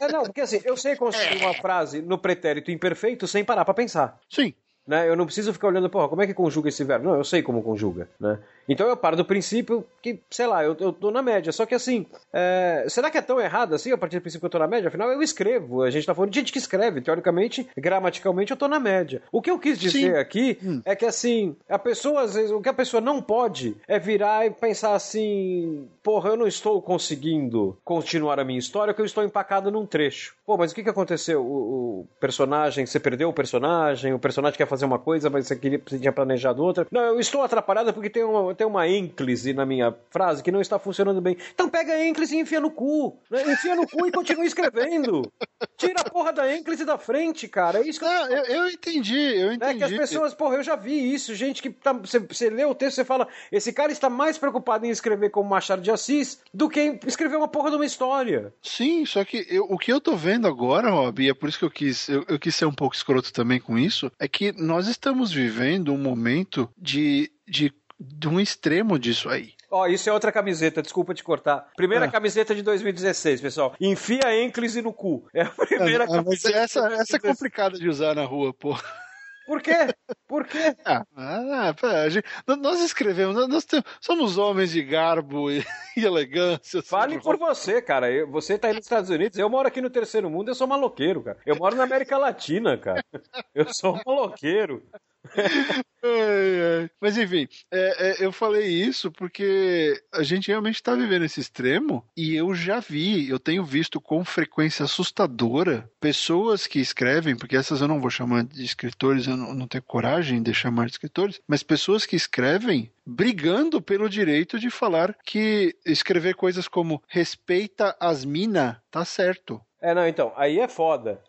Speaker 2: É, não, porque assim, eu sei construir uma frase no pretérito imperfeito sem parar pra pensar.
Speaker 1: Sim.
Speaker 2: Né? Eu não preciso ficar olhando, porra, como é que conjuga esse verbo? Não, eu sei como conjuga, né? Então eu paro do princípio que, sei lá, eu, eu tô na média. Só que assim, é... será que é tão errado assim a partir do princípio que eu tô na média? Afinal, eu escrevo. A gente tá falando de gente que escreve. Teoricamente, gramaticalmente, eu tô na média. O que eu quis dizer Sim. aqui hum. é que assim, a pessoa, às vezes, o que a pessoa não pode é virar e pensar assim, porra, eu não estou conseguindo continuar a minha história, porque eu estou empacado num trecho. Pô, mas o que que aconteceu? O, o personagem, você perdeu o personagem, o personagem quer fazer uma coisa, mas você, queria, você tinha planejado outra. Não, eu estou atrapalhado porque tem uma tem uma ênclise na minha frase que não está funcionando bem. Então pega a ênclise e enfia no cu. Né? Enfia no cu e continua escrevendo. Tira a porra da ênclise da frente, cara. É isso que
Speaker 1: não, eu, eu entendi, eu entendi.
Speaker 2: É que as pessoas, porra, eu já vi isso. Gente que tá, você, você lê o texto e fala: esse cara está mais preocupado em escrever como Machado de Assis do que escrever uma porra de uma história.
Speaker 1: Sim, só que eu, o que eu tô vendo agora, Rob, e é por isso que eu quis, eu, eu quis ser um pouco escroto também com isso, é que nós estamos vivendo um momento de, de de um extremo disso aí.
Speaker 2: Ó, oh, isso é outra camiseta, desculpa te cortar. Primeira ah. camiseta de 2016, pessoal. Enfia a ênclise no cu. É a primeira ah,
Speaker 1: camiseta. essa, essa é complicada de usar na rua, pô.
Speaker 2: Por quê? Por quê?
Speaker 1: Ah, ah pera, gente, nós escrevemos, nós temos, somos homens de garbo e, e elegância.
Speaker 2: Fale por, por você, cara. Eu, você tá aí nos Estados Unidos, eu moro aqui no terceiro mundo, eu sou maloqueiro, cara. Eu moro na América Latina, cara. Eu sou um maloqueiro
Speaker 1: ai, ai. Mas enfim, é, é, eu falei isso porque a gente realmente está vivendo esse extremo e eu já vi, eu tenho visto com frequência assustadora pessoas que escrevem, porque essas eu não vou chamar de escritores, eu não, não tenho coragem de chamar de escritores, mas pessoas que escrevem brigando pelo direito de falar que escrever coisas como respeita as minas tá certo.
Speaker 2: É, não, então, aí é foda.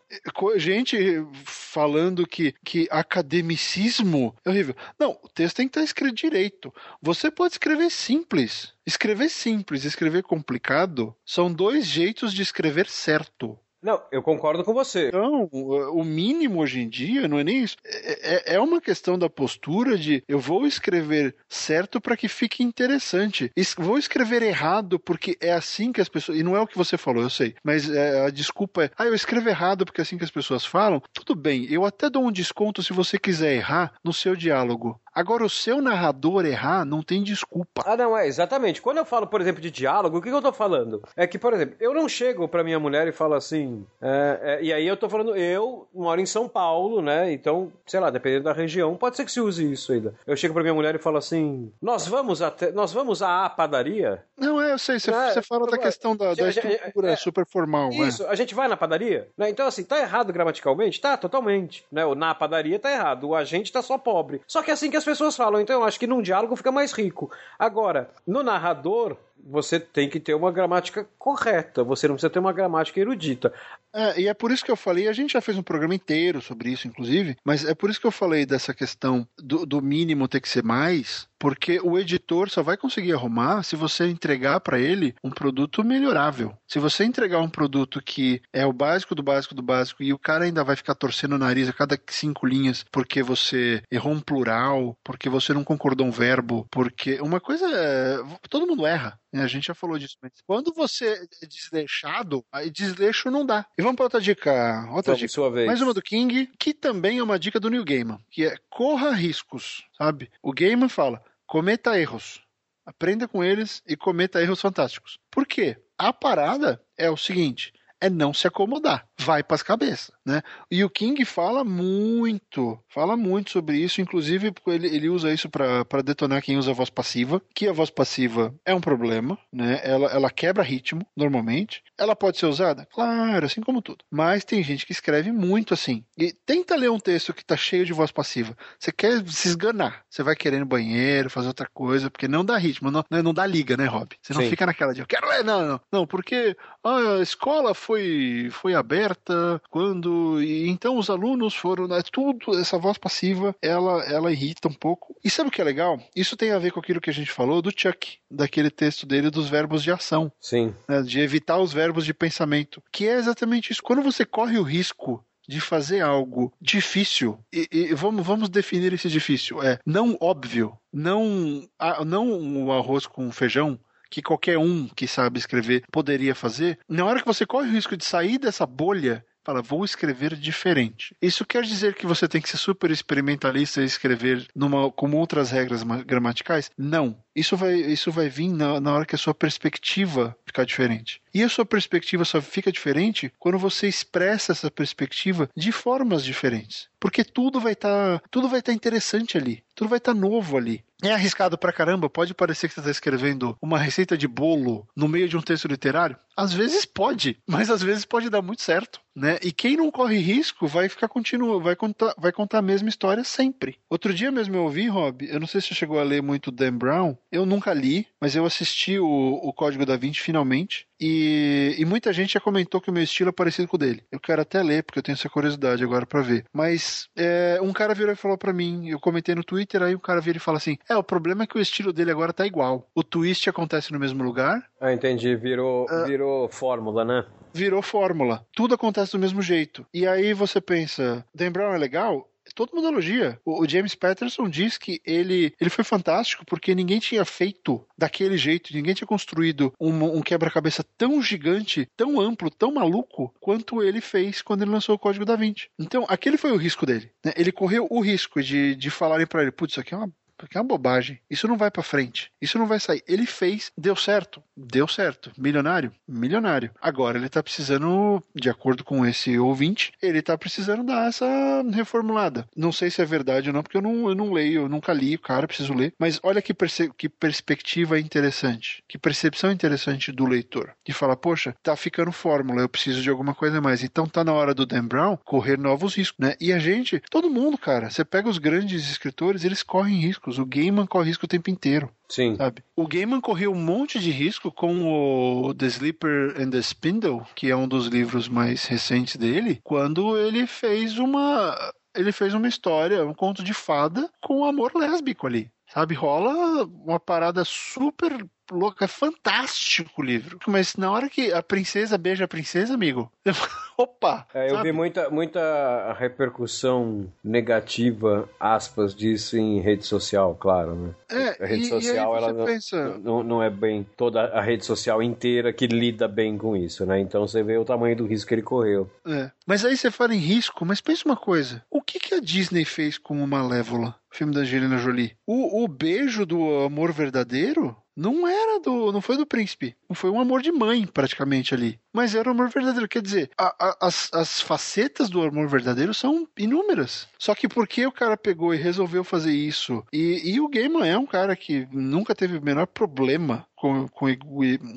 Speaker 1: Gente falando que, que academicismo é horrível. Não, o texto tem que estar escrito direito. Você pode escrever simples. Escrever simples, escrever complicado são dois jeitos de escrever certo.
Speaker 2: Não, eu concordo com você.
Speaker 1: Então, o mínimo hoje em dia não é nem isso. É, é, é uma questão da postura de eu vou escrever certo para que fique interessante. Vou escrever errado porque é assim que as pessoas. E não é o que você falou, eu sei. Mas é, a desculpa é. Ah, eu escrevo errado porque é assim que as pessoas falam. Tudo bem, eu até dou um desconto se você quiser errar no seu diálogo. Agora, o seu narrador errar, não tem desculpa.
Speaker 2: Ah, não, é, exatamente. Quando eu falo, por exemplo, de diálogo, o que, que eu tô falando? É que, por exemplo, eu não chego pra minha mulher e falo assim. É, é, e aí eu tô falando, eu moro em São Paulo, né? Então, sei lá, dependendo da região, pode ser que se use isso ainda. Eu chego pra minha mulher e falo assim: nós vamos até. Nós vamos à padaria?
Speaker 1: Não, é, eu sei. Você, é, você fala da questão da, da estrutura é, super formal.
Speaker 2: Né? Isso, a gente vai na padaria? Né? Então, assim, tá errado gramaticalmente? Tá, totalmente. Né? O na padaria tá errado. O agente tá só pobre. Só que é assim que as pessoas falam. Então, eu acho que num diálogo fica mais rico. Agora, no narrador, você tem que ter uma gramática correta, você não precisa ter uma gramática erudita.
Speaker 1: É, e é por isso que eu falei, a gente já fez um programa inteiro sobre isso, inclusive, mas é por isso que eu falei dessa questão do, do mínimo ter que ser mais, porque o editor só vai conseguir arrumar se você entregar para ele um produto melhorável. Se você entregar um produto que é o básico do básico do básico e o cara ainda vai ficar torcendo o nariz a cada cinco linhas porque você errou um plural, porque você não concordou um verbo, porque uma coisa é. Todo mundo erra. Né? A gente já falou disso. Mas quando você é desleixado, aí desleixo não dá. E vamos para outra dica. Outra dica.
Speaker 2: Sua vez.
Speaker 1: Mais uma do King, que também é uma dica do New Gaiman, que é corra riscos, sabe? O Gaiman fala, cometa erros. Aprenda com eles e cometa erros fantásticos. Por quê? A parada é o seguinte: é não se acomodar, vai para as cabeças, né? E o King fala muito, fala muito sobre isso, inclusive ele, ele usa isso para detonar quem usa a voz passiva, que a voz passiva é um problema, né? Ela, ela quebra ritmo, normalmente. Ela pode ser usada? Claro, assim como tudo. Mas tem gente que escreve muito assim. E tenta ler um texto que tá cheio de voz passiva. Você quer se esganar. Você vai querer ir no banheiro, fazer outra coisa, porque não dá ritmo, não, não dá liga, né, Rob? Você não Sim. fica naquela de eu quero ler, não, não. Não, porque ah, a escola foi foi, foi aberta quando. E então os alunos foram. Né, tudo, essa voz passiva, ela, ela irrita um pouco. E sabe o que é legal? Isso tem a ver com aquilo que a gente falou do Chuck, daquele texto dele dos verbos de ação.
Speaker 2: Sim.
Speaker 1: Né, de evitar os verbos de pensamento. Que é exatamente isso. Quando você corre o risco de fazer algo difícil e, e, vamos, vamos definir esse difícil é não óbvio não não o arroz com feijão que qualquer um que sabe escrever poderia fazer, na hora que você corre o risco de sair dessa bolha fala, vou escrever diferente. Isso quer dizer que você tem que ser super experimentalista e escrever numa, com outras regras gramaticais? Não. Isso vai, isso vai vir na, na hora que a sua perspectiva ficar diferente. E a sua perspectiva só fica diferente quando você expressa essa perspectiva de formas diferentes. Porque tudo vai estar tá, tudo vai estar tá interessante ali, tudo vai estar tá novo ali. É arriscado pra caramba, pode parecer que você está escrevendo uma receita de bolo no meio de um texto literário. Às vezes pode, mas às vezes pode dar muito certo, né? E quem não corre risco vai ficar continua, vai contar, vai contar a mesma história sempre. Outro dia mesmo eu ouvi, Rob, eu não sei se você chegou a ler muito Dan Brown, eu nunca li, mas eu assisti o, o Código da Vinci finalmente. E, e, muita gente já comentou que o meu estilo é parecido com o dele. Eu quero até ler, porque eu tenho essa curiosidade agora para ver. Mas é, um cara virou e falou para mim, eu comentei no Twitter, aí o cara vira e fala assim: É, o problema é que o estilo dele agora tá igual. O twist acontece no mesmo lugar.
Speaker 2: Ah, entendi. Virou, uh, virou fórmula, né?
Speaker 1: Virou fórmula. Tudo acontece do mesmo jeito. E aí você pensa, Dan Brown é legal? Todo mundo elogia. O, o, James Patterson diz que ele, ele foi fantástico porque ninguém tinha feito daquele jeito, ninguém tinha construído um, um quebra-cabeça tão gigante, tão amplo, tão maluco quanto ele fez quando ele lançou o Código da Vinci. Então, aquele foi o risco dele. Né? Ele correu o risco de, de falarem para ele: putz, isso aqui é uma porque é uma bobagem. Isso não vai para frente. Isso não vai sair. Ele fez, deu certo. Deu certo. Milionário? Milionário. Agora ele tá precisando, de acordo com esse ouvinte, ele tá precisando dar essa reformulada. Não sei se é verdade ou não, porque eu não, eu não leio, eu nunca li, cara, preciso ler. Mas olha que, que perspectiva interessante. Que percepção interessante do leitor. De falar, poxa, tá ficando fórmula, eu preciso de alguma coisa mais. Então tá na hora do Dan Brown correr novos riscos, né? E a gente, todo mundo, cara, você pega os grandes escritores, eles correm riscos riscos. O Gaiman corre risco o tempo inteiro.
Speaker 2: Sim.
Speaker 1: Sabe? O Gaiman correu um monte de risco com o The Sleeper and the Spindle, que é um dos livros mais recentes dele, quando ele fez uma ele fez uma história, um conto de fada com amor lésbico ali. Sabe, rola uma parada super louca, é fantástico o livro. Mas na hora que a princesa beija a princesa, amigo, opa!
Speaker 2: É, eu sabe? vi muita, muita repercussão negativa, aspas, disso em rede social, claro, né?
Speaker 1: É,
Speaker 2: a rede
Speaker 1: e,
Speaker 2: social,
Speaker 1: e
Speaker 2: ela não,
Speaker 1: pensa...
Speaker 2: não, não é bem toda a rede social inteira que lida bem com isso, né? Então você vê o tamanho do risco que ele correu.
Speaker 1: É. Mas aí você fala em risco, mas pensa uma coisa: o que, que a Disney fez com o Malévola? Filme da Angelina Jolie. O, o beijo do amor verdadeiro não era do. não foi do príncipe. Foi um amor de mãe, praticamente, ali. Mas era um amor verdadeiro. Quer dizer, a, a, as, as facetas do amor verdadeiro são inúmeras. Só que porque o cara pegou e resolveu fazer isso. E, e o Gaiman é um cara que nunca teve o menor problema com, com,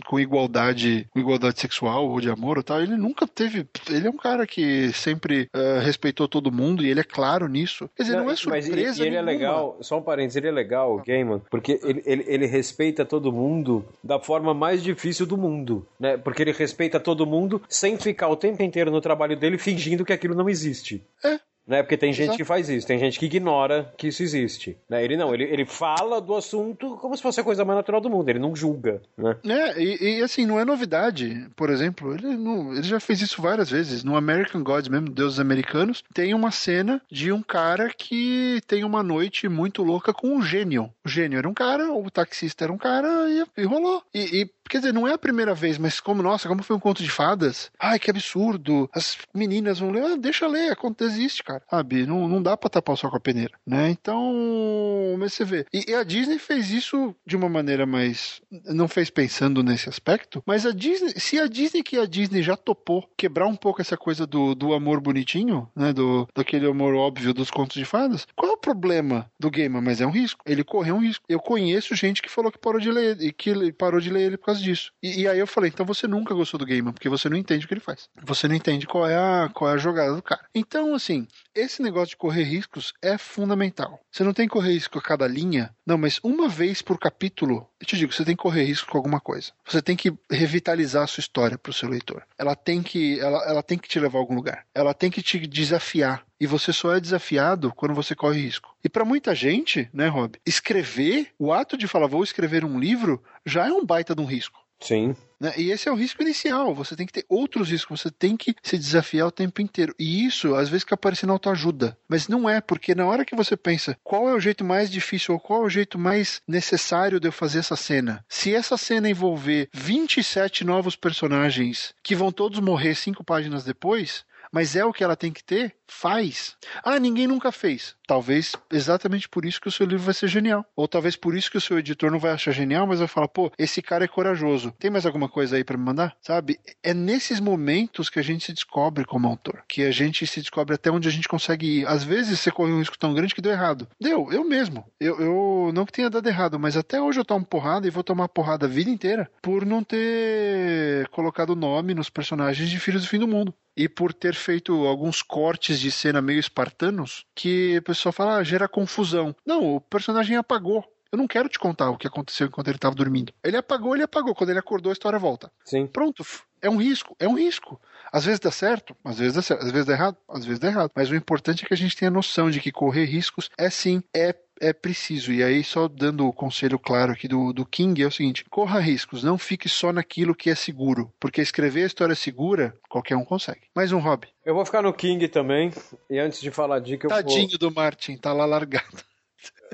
Speaker 1: com igualdade com igualdade sexual ou de amor ou tal, ele nunca teve. Ele é um cara que sempre uh, respeitou todo mundo e ele é claro nisso. Quer dizer, não, não é surpresa. Mas
Speaker 2: ele, ele é legal, só um parênteses, ele é legal, o Gaiman, porque ele, ele, ele respeita todo mundo da forma mais difícil do mundo, né? Porque ele respeita todo mundo sem ficar o tempo inteiro no trabalho dele fingindo que aquilo não existe.
Speaker 1: É,
Speaker 2: né? Porque tem gente que faz isso, tem gente que ignora que isso existe. Né? Ele não, ele, ele fala do assunto como se fosse a coisa mais natural do mundo, ele não julga. Né?
Speaker 1: É, e, e assim, não é novidade. Por exemplo, ele, não, ele já fez isso várias vezes. No American Gods mesmo, Deuses Americanos, tem uma cena de um cara que tem uma noite muito louca com um gênio. O gênio era um cara, o taxista era um cara e, e rolou. E, e Quer dizer, não é a primeira vez, mas como, nossa, como foi um conto de fadas? Ai, que absurdo. As meninas vão ler. Ah, deixa ler, a conta existe, cara. Sabe? Não, não dá pra tapar o sol com a peneira, né? Então, mas você vê. E, e, a Disney fez isso de uma maneira mais. Não fez pensando nesse aspecto, mas a Disney, se a Disney que a Disney já topou quebrar um pouco essa coisa do, do amor bonitinho, né? Do, daquele amor óbvio dos contos de fadas, qual é o problema do Gamer? Mas é um risco. Ele correu um risco. Eu conheço gente que falou que parou de ler e que parou de ler ele por causa disso. E, e, aí eu falei, então você nunca gostou do Gaiman, porque você não entende o que ele faz. Você não entende qual é a, qual é a jogada do cara. Então, assim, esse negócio de correr riscos é fundamental. Você não tem que correr risco a cada linha, não, mas uma vez por capítulo, eu te digo, você tem que correr risco com alguma coisa. Você tem que revitalizar a sua história para o seu leitor. Ela tem que, ela, ela tem que te levar a algum lugar. Ela tem que te desafiar. E você só é desafiado quando você corre risco. E para muita gente, né, Rob, escrever, o ato de falar vou escrever um livro, já é um baita de um risco.
Speaker 2: Sim.
Speaker 1: Né? E esse é o risco inicial. Você tem que ter outros riscos, você tem que se desafiar o tempo inteiro. E isso, às vezes, que aparece na autoajuda. Mas não é, porque na hora que você pensa qual é o jeito mais difícil ou qual é o jeito mais necessário de eu fazer essa cena, se essa cena envolver 27 novos personagens que vão todos morrer cinco páginas depois, mas é o que ela tem que ter, faz. Ah, ninguém nunca fez. Talvez exatamente por isso que o seu livro vai ser genial. Ou talvez por isso que o seu editor não vai achar genial, mas vai falar, pô, esse cara é corajoso. Tem mais alguma coisa aí para me mandar? Sabe? É nesses momentos que a gente se descobre como autor. Que a gente se descobre até onde a gente consegue ir. Às vezes você corre um risco tão grande que deu errado. Deu, eu mesmo. Eu, eu não que tenha dado errado, mas até hoje eu tomo porrada e vou tomar porrada a vida inteira por não ter colocado nome nos personagens de Filhos do Fim do Mundo. E por ter feito alguns cortes de cena meio espartanos que pessoal fala, ah, gera confusão. Não, o personagem apagou. Eu não quero te contar o que aconteceu enquanto ele estava dormindo. Ele apagou, ele apagou. Quando ele acordou, a história volta.
Speaker 2: Sim.
Speaker 1: Pronto. É um risco, é um risco. Às vezes dá certo, às vezes dá certo, às vezes dá errado, às vezes dá errado. Mas o importante é que a gente tenha noção de que correr riscos é sim, é é preciso. E aí, só dando o conselho claro aqui do, do King, é o seguinte: corra riscos, não fique só naquilo que é seguro. Porque escrever a história segura, qualquer um consegue. Mais um hobby.
Speaker 2: Eu vou ficar no King também. E antes de falar a dica, eu
Speaker 1: Tadinho
Speaker 2: vou...
Speaker 1: do Martin, tá lá largado.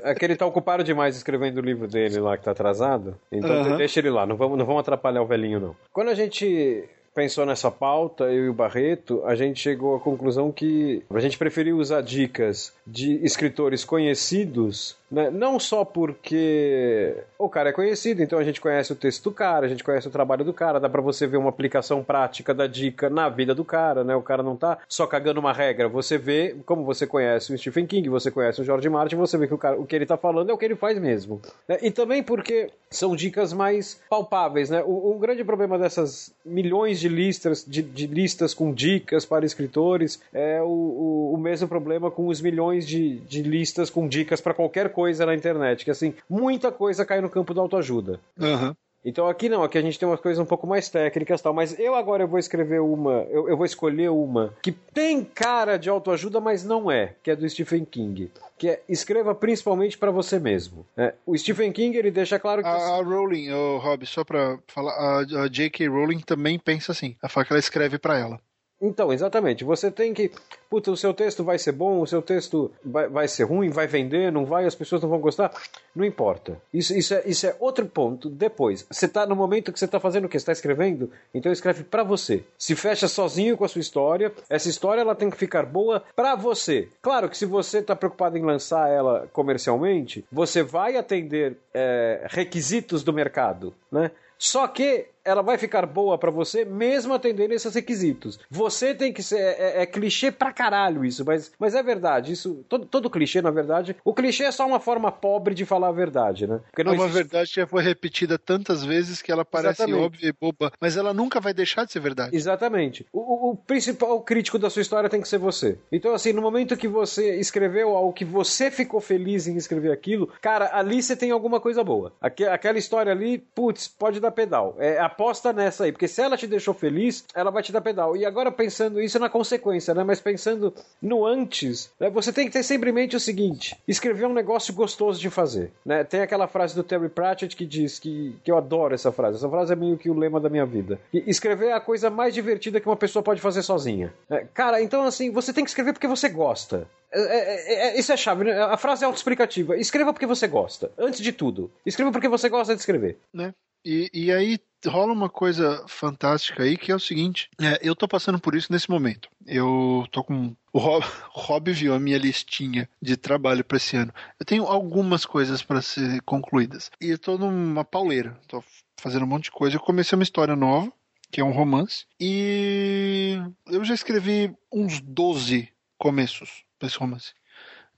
Speaker 2: É que ele tá ocupado demais escrevendo o livro dele lá, que tá atrasado. Então uhum. deixa ele lá, não vamos, não vamos atrapalhar o velhinho, não. Quando a gente pensou nessa pauta, eu e o Barreto, a gente chegou à conclusão que a gente preferiu usar dicas de escritores conhecidos né? Não só porque o cara é conhecido, então a gente conhece o texto do cara, a gente conhece o trabalho do cara, dá para você ver uma aplicação prática da dica na vida do cara, né? O cara não tá só cagando uma regra, você vê, como você conhece o Stephen King, você conhece o George Martin, você vê que o, cara, o que ele tá falando é o que ele faz mesmo. Né? E também porque são dicas mais palpáveis, né? O, o grande problema dessas milhões de listas, de, de, listas com dicas para escritores é o, o, o mesmo problema com os milhões de, de listas com dicas para qualquer coisa coisa na internet, que assim, muita coisa cai no campo da autoajuda.
Speaker 1: Uhum.
Speaker 2: Então aqui não, aqui a gente tem umas coisas um pouco mais técnicas tal, mas eu agora eu vou escrever uma, eu, eu vou escolher uma que tem cara de autoajuda, mas não é, que é do Stephen King. Que é escreva principalmente para você mesmo. É, o Stephen King ele deixa claro que.
Speaker 1: A, a Rowling, oh, Rob, só pra falar, a, a J.K. Rowling também pensa assim. Fala que ela escreve para ela.
Speaker 2: Então, exatamente. Você tem que. Puta, o seu texto vai ser bom, o seu texto vai, vai ser ruim, vai vender, não vai, as pessoas não vão gostar. Não importa. Isso, isso, é, isso é outro ponto. Depois, você está no momento que você está fazendo o que? Você está escrevendo? Então escreve para você. Se fecha sozinho com a sua história. Essa história ela tem que ficar boa para você. Claro que se você está preocupado em lançar ela comercialmente, você vai atender é, requisitos do mercado, né? Só que ela vai ficar boa para você mesmo atendendo esses requisitos. Você tem que ser. É, é, é, clichê pra caralho isso, mas, mas é verdade. Isso, todo, todo clichê, na verdade. O clichê é só uma forma pobre de falar a verdade, né?
Speaker 1: Porque não é uma existe... verdade que já foi repetida tantas vezes que ela parece Exatamente. óbvia e boba, mas ela nunca vai deixar de ser verdade.
Speaker 2: Exatamente. O, o, principal crítico da sua história tem que ser você. Então, assim, no momento que você escreveu algo que você ficou feliz em escrever aquilo, cara, ali você tem alguma coisa boa. Aquela história ali, putz, pode dar pedal. É, aposta nessa aí, porque se ela te deixou feliz, ela vai te dar pedal. E agora pensando isso na consequência, né? Mas pensando no antes, né? você tem que ter sempre em mente o seguinte: escrever um negócio gostoso de fazer, né? Tem aquela frase do Terry Pratchett que diz que, que eu adoro essa frase. Essa frase é meio que o lema da minha vida. E escrever é a coisa mais divertida que uma pessoa pode fazer sozinha. É, cara, então assim, você tem que escrever porque você gosta. É, é, é, isso é chave, né? A frase é autoexplicativa. Escreva porque você gosta. Antes de tudo. Escreva porque você gosta de escrever.
Speaker 1: Né? E, e aí rola uma coisa fantástica aí que é o seguinte: é, eu tô passando por isso nesse momento. Eu tô com. O Rob, Rob viu a minha listinha de trabalho para esse ano. Eu tenho algumas coisas para ser concluídas. E eu tô numa pauleira. Tô fazendo um monte de coisa. Eu comecei uma história nova, que é um romance. E eu já escrevi uns 12 começos desse romance.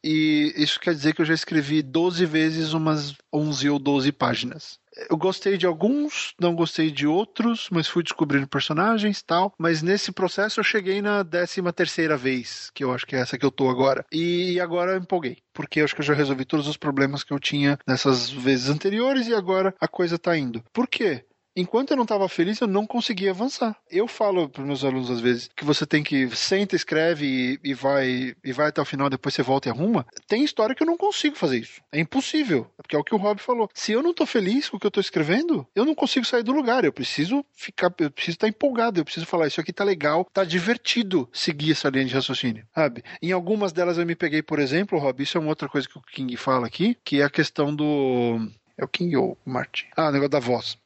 Speaker 1: E isso quer dizer que eu já escrevi 12 vezes umas 11 ou 12 páginas eu gostei de alguns, não gostei de outros, mas fui descobrindo personagens tal. Mas nesse processo eu cheguei na 13 terceira vez, que eu acho que é essa que eu tô agora. E agora eu empolguei, porque eu acho que eu já resolvi todos os problemas que eu tinha nessas vezes anteriores e agora a coisa tá indo. Por quê? Enquanto eu não estava feliz, eu não conseguia avançar. Eu falo para meus alunos às vezes que você tem que senta, escreve e, e, vai e vai até o final, depois você volta e arruma. Tem história que eu não consigo fazer isso. É impossível, porque é o que o Rob falou. Se eu não estou feliz com o que eu estou escrevendo, eu não consigo sair do lugar. Eu preciso ficar, eu preciso estar empolgado, eu preciso falar isso aqui tá legal, tá divertido seguir essa linha de raciocínio, sabe? Em algumas delas eu me peguei, por exemplo, Rob, isso é uma outra coisa que o King fala aqui, que é a questão do é o King ou o Martin? Ah, o negócio da voz.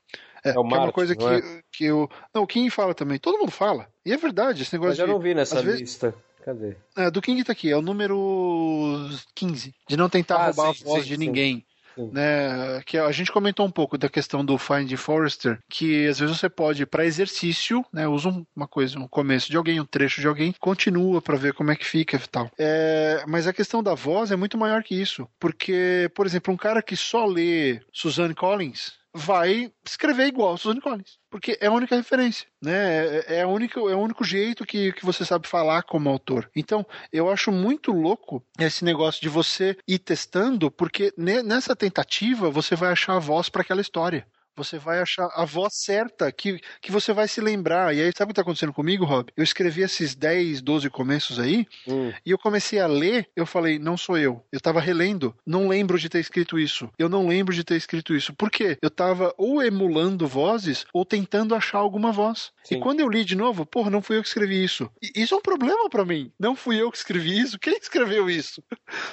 Speaker 1: É, é, o que é uma coisa que, é? que eu. Não, o King fala também. Todo mundo fala. E é verdade, esse negócio
Speaker 2: Mas eu
Speaker 1: de,
Speaker 2: não vi nessa lista. Vezes... Cadê?
Speaker 1: É, do King tá aqui, é o número 15. De não tentar ah, roubar sim, a voz sim, de sim. ninguém. Né, que a gente comentou um pouco da questão do Find Forrester, que às vezes você pode, para exercício, né, usa uma coisa, um começo de alguém, um trecho de alguém, continua para ver como é que fica e tal. É, mas a questão da voz é muito maior que isso, porque, por exemplo, um cara que só lê Suzanne Collins, vai escrever igual a Suzanne Collins. Porque é a única referência, né? É, é, a única, é o único jeito que, que você sabe falar como autor. Então, eu acho muito louco esse negócio de você ir testando, porque nessa tentativa você vai achar a voz para aquela história você vai achar a voz certa que, que você vai se lembrar. E aí, sabe o que está acontecendo comigo, Rob? Eu escrevi esses 10, 12 começos aí, hum. e eu comecei a ler, eu falei, não sou eu. Eu estava relendo, não lembro de ter escrito isso. Eu não lembro de ter escrito isso. Por quê? Eu estava ou emulando vozes, ou tentando achar alguma voz. Sim. E quando eu li de novo, porra, não fui eu que escrevi isso. E isso é um problema para mim. Não fui eu que escrevi isso. Quem escreveu isso?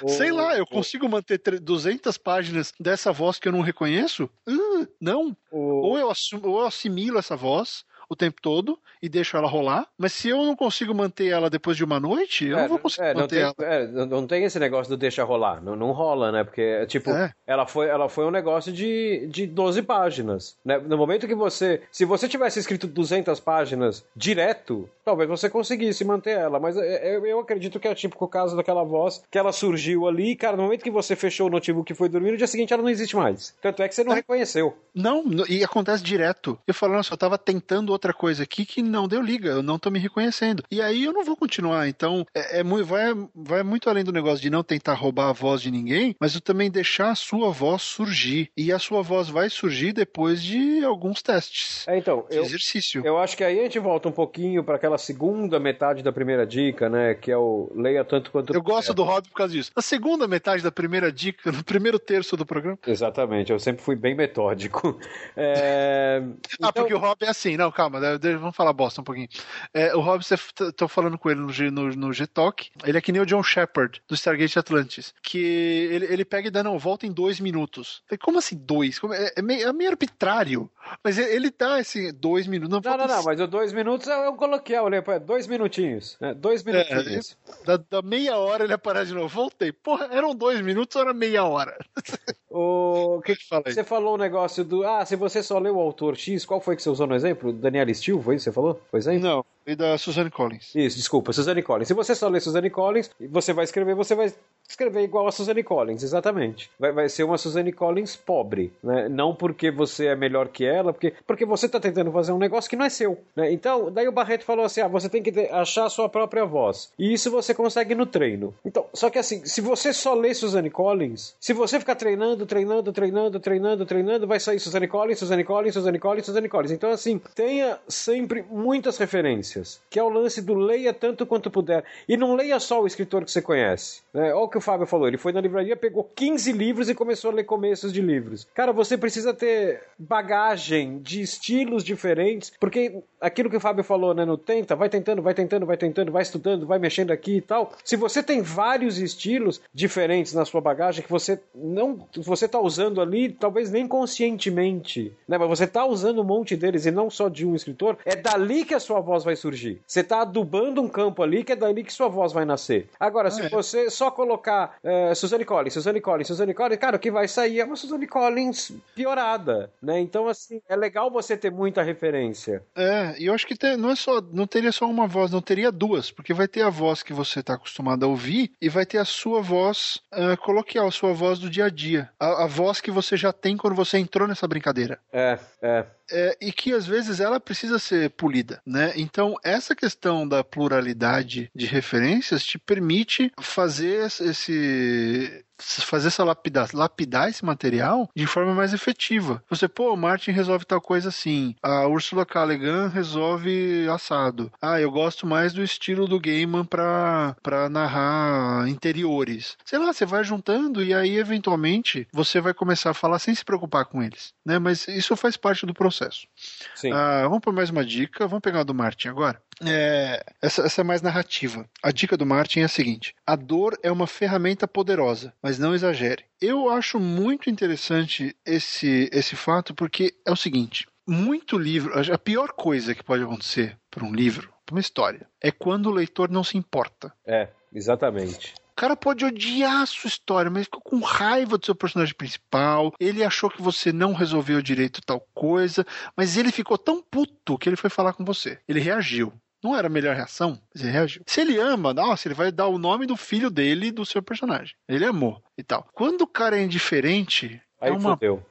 Speaker 1: Oh, Sei lá, eu oh. consigo manter 200 páginas dessa voz que eu não reconheço? Uh, não. Ou, eu ou eu assimilo essa voz, o tempo todo e deixo ela rolar. Mas se eu não consigo manter ela depois de uma noite, eu é, não vou conseguir é, manter
Speaker 2: não tem,
Speaker 1: ela.
Speaker 2: É, não tem esse negócio do deixa rolar. Não, não rola, né? Porque, tipo, é. ela, foi, ela foi um negócio de, de 12 páginas. Né? No momento que você. Se você tivesse escrito 200 páginas direto, talvez você conseguisse manter ela. Mas é, é, eu, eu acredito que é tipo o caso daquela voz que ela surgiu ali, cara, no momento que você fechou o notebook e foi dormir, no dia seguinte ela não existe mais. Tanto é que você não reconheceu.
Speaker 1: Não, e acontece direto. Eu falo, nossa, eu tava tentando outra coisa aqui que não deu liga, eu não tô me reconhecendo. E aí eu não vou continuar. Então, é, é vai, vai muito além do negócio de não tentar roubar a voz de ninguém, mas eu também deixar a sua voz surgir. E a sua voz vai surgir depois de alguns testes.
Speaker 2: É, então, eu,
Speaker 1: exercício.
Speaker 2: Eu acho que aí a gente volta um pouquinho para aquela segunda metade da primeira dica, né? Que é o leia tanto quanto.
Speaker 1: Eu gosto do Rob por causa disso. A segunda metade da primeira dica, no primeiro terço do programa.
Speaker 2: Exatamente, eu sempre fui bem metódico. É...
Speaker 1: ah, então... porque o Rob é assim, não, calma calma, vamos falar bosta um pouquinho. É, o Hobbs, tô falando com ele no, no, no G-Talk, ele é que nem o John Shepard, do Stargate Atlantis, que ele, ele pega e dá não, volta em dois minutos. Falei, como assim dois? Como, é, é, meio, é meio arbitrário, mas ele, dá esse dois minutos.
Speaker 2: Não, não, não, não, mas o dois minutos eu, eu coloquei, eu é dois minutinhos, né? dois é, minutinhos.
Speaker 1: É, da, da, meia hora ele aparece de novo, voltei. Porra, eram dois minutos ou era meia hora?
Speaker 2: O que, que fala aí? Você falou o negócio do. Ah, se você só leu o autor X, qual foi que você usou no exemplo? Daniel Steele, foi isso que você falou? Pois é?
Speaker 1: Não, e da Suzanne Collins.
Speaker 2: Isso, desculpa, Suzanne Collins. Se você só lê Suzanne Collins, você vai escrever, você vai escrever igual a Suzanne Collins, exatamente. Vai, vai ser uma Suzanne Collins pobre, né? Não porque você é melhor que ela, porque, porque você está tentando fazer um negócio que não é seu, né? Então, daí o Barreto falou assim, ah, você tem que achar a sua própria voz. E isso você consegue no treino. Então, só que assim, se você só lê Suzanne Collins, se você ficar treinando, treinando, treinando, treinando, treinando, vai sair Suzanne Collins, Suzanne Collins, Suzanne Collins, Suzanne Collins. Então, assim, tenha sempre muitas referências, que é o lance do leia tanto quanto puder. E não leia só o escritor que você conhece. Né? Olha o que o Fábio falou, ele foi na livraria, pegou 15 livros e começou a ler começos de livros. Cara, você precisa ter bagagem de estilos diferentes, porque aquilo que o Fábio falou, né, no tenta, vai tentando, vai tentando, vai tentando, vai estudando, vai mexendo aqui e tal. Se você tem vários estilos diferentes na sua bagagem que você não, você tá usando ali, talvez nem conscientemente, né, mas você tá usando um monte deles e não só de um escritor, é dali que a sua voz vai surgir. Você tá adubando um campo ali que é dali que sua voz vai nascer. Agora, ah, se é. você só colocar uh, Suzanne Collins, Suzanne Collins, Suzanne Collins, cara, o que vai sair é uma Suzanne Collins piorada, né? Então, assim, é legal você ter muita referência.
Speaker 1: É, e eu acho que ter, não é só, não teria só uma voz, não teria duas, porque vai ter a voz que você está acostumado a ouvir e vai ter a sua voz uh, coloquial, a sua voz do dia a dia, a, a voz que você já tem quando você entrou nessa brincadeira.
Speaker 2: É, é
Speaker 1: é, e que às vezes ela precisa ser polida, né? Então essa questão da pluralidade de referências te permite fazer esse fazer essa lapidar, lapidar esse material de forma mais efetiva. Você, pô, o Martin resolve tal coisa assim, a Ursula Callaghan resolve assado. Ah, eu gosto mais do estilo do Gaiman pra, pra narrar interiores. Sei lá, você vai juntando e aí, eventualmente, você vai começar a falar sem se preocupar com eles, né? Mas isso faz parte do processo processo. Sim. Ah, vamos por mais uma dica. Vamos pegar a do Martin agora. É, essa, essa é mais narrativa. A dica do Martin é a seguinte: a dor é uma ferramenta poderosa, mas não exagere. Eu acho muito interessante esse, esse fato porque é o seguinte: muito livro, a pior coisa que pode acontecer para um livro, para uma história, é quando o leitor não se importa.
Speaker 2: É, exatamente.
Speaker 1: O cara pode odiar a sua história, mas ficou com raiva do seu personagem principal. Ele achou que você não resolveu direito tal coisa, mas ele ficou tão puto que ele foi falar com você. Ele reagiu. Não era a melhor reação, ele reagiu. Se ele ama, nossa, ele vai dar o nome do filho dele do seu personagem. Ele amou e tal. Quando o cara é indiferente,
Speaker 2: Aí
Speaker 1: é uma...
Speaker 2: fudeu.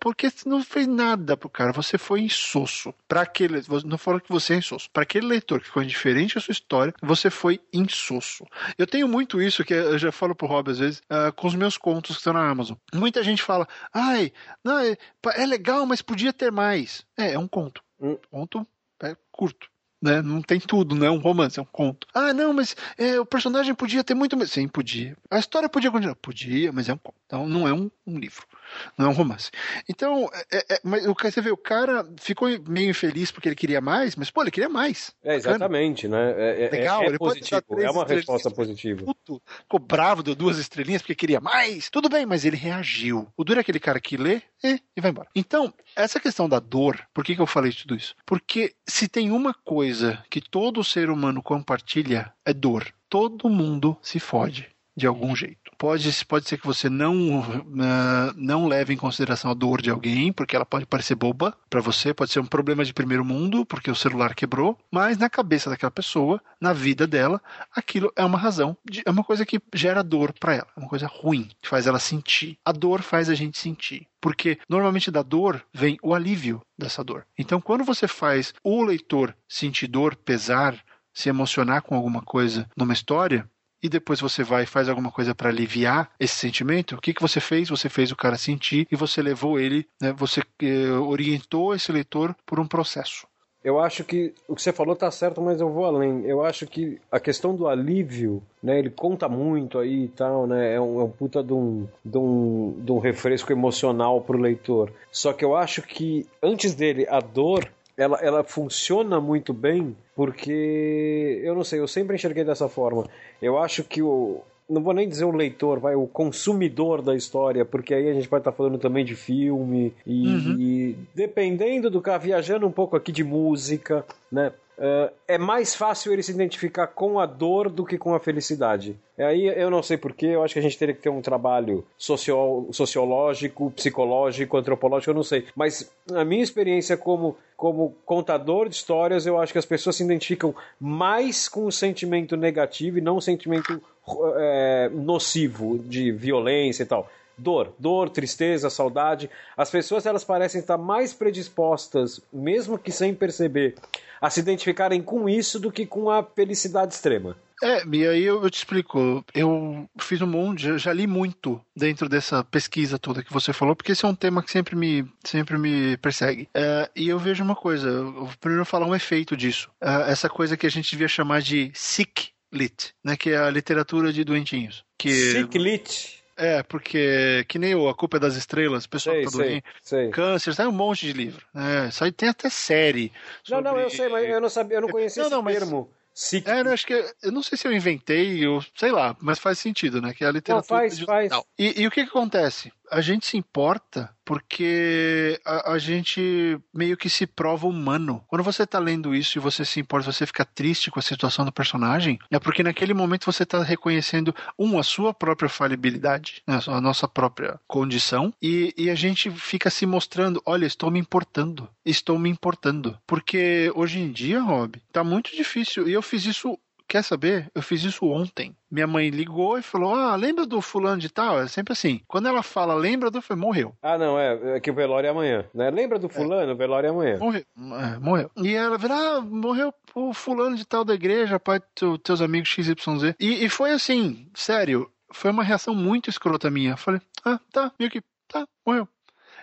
Speaker 1: Porque você não fez nada pro cara, você foi insosso. Para aquele, não falo que você é insosso. Para aquele leitor que ficou indiferente à sua história, você foi insosso. Eu tenho muito isso que eu já falo pro Rob às vezes uh, com os meus contos que estão na Amazon. Muita gente fala: "Ai, não, é, é legal, mas podia ter mais". É, é um conto. Um conto é curto né? Não tem tudo, não é um romance, é um conto. Ah, não, mas é, o personagem podia ter muito mais. Sim, podia. A história podia continuar. Podia, mas é um conto. Então não é um, um livro. Não é um romance. Então, é, é, mas você vê, o cara ficou meio infeliz porque ele queria mais, mas, pô, ele queria mais.
Speaker 2: É, exatamente, né? É, é Legal, é ele positivo, é uma resposta positiva.
Speaker 1: Puto, ficou bravo, deu duas estrelinhas porque queria mais. Tudo bem, mas ele reagiu. O duro é aquele cara que lê é, e vai embora. Então, essa questão da dor, por que, que eu falei tudo isso? Porque se tem uma coisa que todo ser humano compartilha, é dor. Todo mundo se fode de algum jeito. Pode, pode ser que você não, uh, não leve em consideração a dor de alguém, porque ela pode parecer boba para você, pode ser um problema de primeiro mundo, porque o celular quebrou, mas na cabeça daquela pessoa, na vida dela, aquilo é uma razão, de, é uma coisa que gera dor para ela, é uma coisa ruim, que faz ela sentir. A dor faz a gente sentir. Porque normalmente da dor vem o alívio dessa dor. Então, quando você faz o leitor sentir dor, pesar, se emocionar com alguma coisa numa história, e depois você vai e faz alguma coisa para aliviar esse sentimento, o que, que você fez? Você fez o cara sentir e você levou ele, né, você eh, orientou esse leitor por um processo.
Speaker 2: Eu acho que o que você falou tá certo, mas eu vou além. Eu acho que a questão do alívio, né, ele conta muito aí e tal, né, é um, é um puta de um, de, um, de um refresco emocional pro leitor. Só que eu acho que antes dele, a dor ela, ela funciona muito bem porque, eu não sei, eu sempre enxerguei dessa forma. Eu acho que o, não vou nem dizer o leitor, vai, o consumidor da história, porque aí a gente pode estar tá falando também de filme e, uhum. e, dependendo do cara, viajando um pouco aqui de música, né? Uh, é mais fácil ele se identificar com a dor do que com a felicidade. E aí eu não sei porquê, eu acho que a gente teria que ter um trabalho socio sociológico, psicológico, antropológico, eu não sei. Mas a minha experiência como, como contador de histórias, eu acho que as pessoas se identificam mais com o sentimento negativo e não o sentimento é, nocivo de violência e tal dor, dor, tristeza, saudade. As pessoas elas parecem estar mais predispostas, mesmo que sem perceber, a se identificarem com isso do que com a felicidade extrema.
Speaker 1: É, e aí eu, te explico. Eu fiz um monte, já, já, li muito dentro dessa pesquisa toda que você falou, porque esse é um tema que sempre me, sempre me persegue. É, e eu vejo uma coisa, eu vou primeiro falar um efeito disso. É, essa coisa que a gente devia chamar de sick lit, né, que é a literatura de doentinhos. Que...
Speaker 2: Sick lit?
Speaker 1: É, porque que nem o A Culpa é das Estrelas, o pessoal sei, tá doente, sei. câncer, sai um monte de livro. É, sai, tem até série.
Speaker 2: Sobre... Não, não, eu sei, mas eu não sabia, eu não conhecia não, esse não, termo.
Speaker 1: Mas... É, eu acho que eu não sei se eu inventei, ou sei lá, mas faz sentido, né? Que é a literatura.
Speaker 2: Não, faz, faz.
Speaker 1: E, e o que, que acontece? A gente se importa porque a, a, gente meio que se prova humano. Quando você tá lendo isso e você se importa, você fica triste com a situação do personagem, é porque naquele momento você tá reconhecendo, um, a sua própria falibilidade, né, a nossa própria condição, e, e a gente fica se mostrando, olha, estou me importando, estou me importando. Porque hoje em dia, Rob, tá muito difícil, e eu fiz isso Quer saber? Eu fiz isso ontem. Minha mãe ligou e falou: Ah, lembra do fulano de tal? É sempre assim. Quando ela fala, lembra do. Morreu.
Speaker 2: Ah, não, é, é que o velório é amanhã. Né? Lembra do fulano? É. O velório é amanhã.
Speaker 1: Morreu. É, morreu. E ela virou: Ah, morreu o fulano de tal da igreja, pai dos teus amigos XYZ. E, e foi assim, sério. Foi uma reação muito escrota minha. Falei: Ah, tá, meio que. Tá, morreu.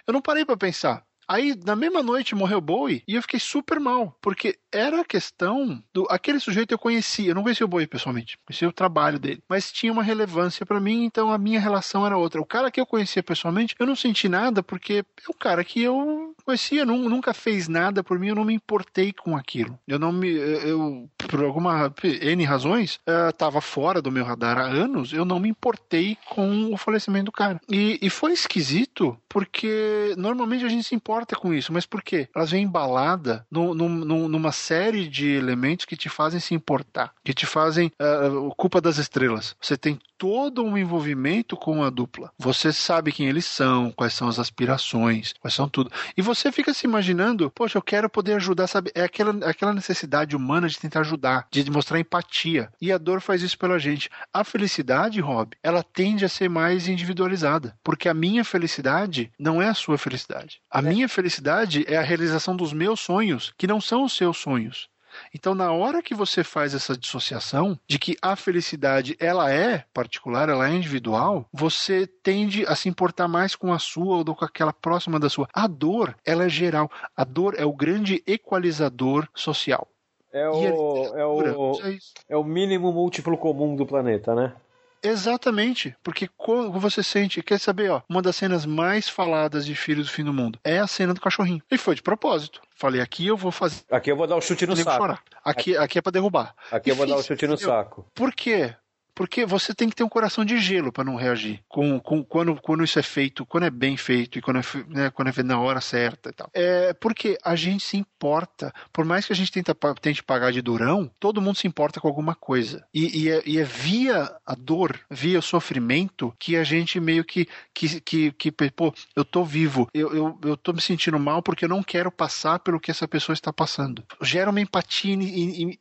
Speaker 1: Eu não parei para pensar. Aí, na mesma noite, morreu Bowie e eu fiquei super mal, porque era a questão do. Aquele sujeito eu conhecia, eu não conhecia o Bowie pessoalmente, conhecia o trabalho dele, mas tinha uma relevância para mim, então a minha relação era outra. O cara que eu conhecia pessoalmente, eu não senti nada, porque é o cara que eu conhecia, nunca fez nada por mim, eu não me importei com aquilo. Eu não me. Eu, por alguma N razões, estava fora do meu radar há anos, eu não me importei com o falecimento do cara. E, e foi esquisito, porque normalmente a gente se importa importa com isso, mas por quê? Elas vêm embalada no, no, no, numa série de elementos que te fazem se importar, que te fazem uh, culpa das estrelas. Você tem todo um envolvimento com a dupla. Você sabe quem eles são, quais são as aspirações, quais são tudo. E você fica se imaginando, poxa, eu quero poder ajudar, sabe? É aquela, aquela necessidade humana de tentar ajudar, de mostrar empatia. E a dor faz isso pela gente. A felicidade, Rob, ela tende a ser mais individualizada, porque a minha felicidade não é a sua felicidade. A é. minha felicidade é a realização dos meus sonhos, que não são os seus sonhos. Então, na hora que você faz essa dissociação de que a felicidade ela é particular, ela é individual, você tende a se importar mais com a sua ou com aquela próxima da sua. A dor, ela é geral. A dor é o grande equalizador social.
Speaker 2: É o, é, o, é o mínimo múltiplo comum do planeta, né?
Speaker 1: Exatamente, porque quando você sente, quer saber, ó, uma das cenas mais faladas de Filhos do Fim do Mundo é a cena do cachorrinho. E foi de propósito. Falei, aqui eu vou fazer.
Speaker 2: Aqui eu vou dar o um chute no saco. Chorar.
Speaker 1: Aqui, aqui é para derrubar.
Speaker 2: Aqui eu vou dar o um chute no saco.
Speaker 1: Por quê? Porque você tem que ter um coração de gelo para não reagir. Com, com, quando, quando isso é feito, quando é bem feito e quando é, né, quando é feito na hora certa e tal. É porque a gente se importa. Por mais que a gente tenta, tente pagar de durão, todo mundo se importa com alguma coisa. E, e, é, e é, via a dor, via o sofrimento, que a gente meio que, que, que, que pô, eu tô vivo, eu, eu, eu tô me sentindo mal porque eu não quero passar pelo que essa pessoa está passando. Gera uma empatia,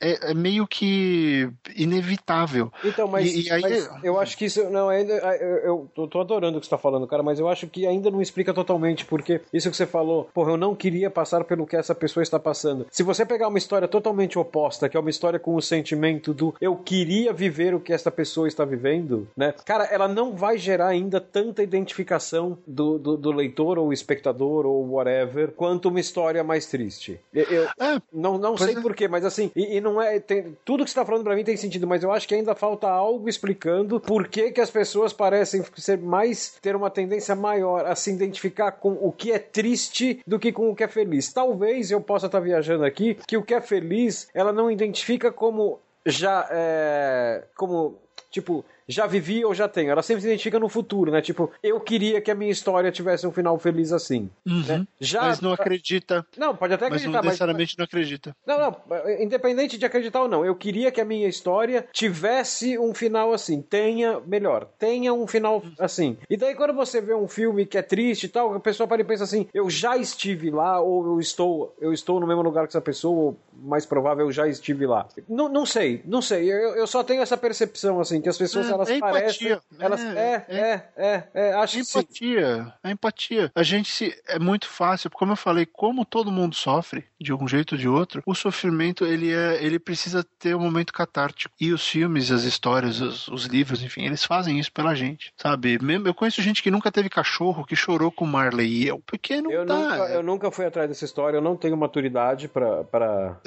Speaker 1: é, é meio que inevitável.
Speaker 2: Então, mas e, e aí... eu acho que isso. Não, ainda. Eu, eu tô adorando o que você tá falando, cara, mas eu acho que ainda não explica totalmente, porque isso que você falou, porra, eu não queria passar pelo que essa pessoa está passando. Se você pegar uma história totalmente oposta, que é uma história com o sentimento do eu queria viver o que essa pessoa está vivendo, né? Cara, ela não vai gerar ainda tanta identificação do, do, do leitor ou espectador ou whatever quanto uma história mais triste. Eu, eu é, não, não sei é. porquê, mas assim, e, e não é. Tem, tudo que você está falando para mim tem sentido, mas eu acho que ainda falta algo algo explicando por que, que as pessoas parecem ser mais ter uma tendência maior a se identificar com o que é triste do que com o que é feliz. Talvez eu possa estar viajando aqui que o que é feliz ela não identifica como já é, como tipo já vivi ou já tenho. Ela sempre se identifica no futuro, né? Tipo, eu queria que a minha história tivesse um final feliz assim.
Speaker 1: Uhum. Né? Já, mas não acredita.
Speaker 2: Não, pode até acreditar. Mas
Speaker 1: não necessariamente mas... não acredita.
Speaker 2: Não, não. Independente de acreditar ou não, eu queria que a minha história tivesse um final assim. Tenha, melhor, tenha um final assim. E daí quando você vê um filme que é triste e tal, a pessoa para e pensa assim, eu já estive lá ou eu estou, eu estou no mesmo lugar que essa pessoa, ou mais provável eu já estive lá. Não, não sei, não sei. Eu, eu só tenho essa percepção assim que as pessoas é elas é parecem. Empatia. Elas, é, é, é, é, é, acho
Speaker 1: empatia. É empatia. A gente se. É muito fácil, como eu falei, como todo mundo sofre, de um jeito ou de outro, o sofrimento ele, é, ele precisa ter um momento catártico. E os filmes, as histórias, os, os livros, enfim, eles fazem isso pela gente, sabe? Eu conheço gente que nunca teve cachorro, que chorou com Marley e eu, porque não
Speaker 2: eu
Speaker 1: dá.
Speaker 2: Nunca, eu nunca fui atrás dessa história, eu não tenho maturidade para. Pra...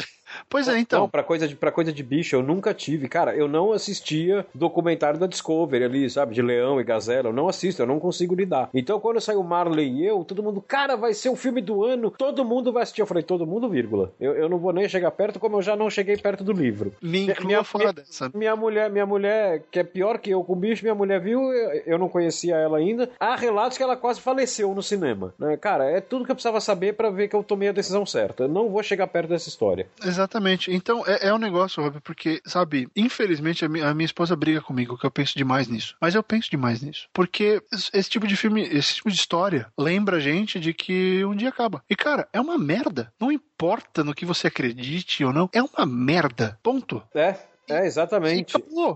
Speaker 1: Pois é, então. Não,
Speaker 2: pra coisa, de, pra coisa de bicho, eu nunca tive. Cara, eu não assistia documentário da Discovery ali, sabe? De leão e gazela. Eu não assisto, eu não consigo lidar. Então, quando saiu Marley e eu, todo mundo, cara, vai ser o filme do ano, todo mundo vai assistir. Eu falei, todo mundo, vírgula. Eu, eu não vou nem chegar perto, como eu já não cheguei perto do livro.
Speaker 1: Me inclua minha, fora
Speaker 2: minha,
Speaker 1: dessa.
Speaker 2: Minha mulher, minha mulher, que é pior que eu com bicho, minha mulher viu, eu, eu não conhecia ela ainda. Há relatos que ela quase faleceu no cinema. Né? Cara, é tudo que eu precisava saber para ver que eu tomei a decisão certa. Eu não vou chegar perto dessa história.
Speaker 1: Exatamente. Então, é, é um negócio, Rob, porque, sabe, infelizmente a minha, a minha esposa briga comigo que eu penso demais nisso. Mas eu penso demais nisso. Porque esse tipo de filme, esse tipo de história lembra a gente de que um dia acaba. E, cara, é uma merda. Não importa no que você acredite ou não, é uma merda. Ponto.
Speaker 2: É. É, exatamente.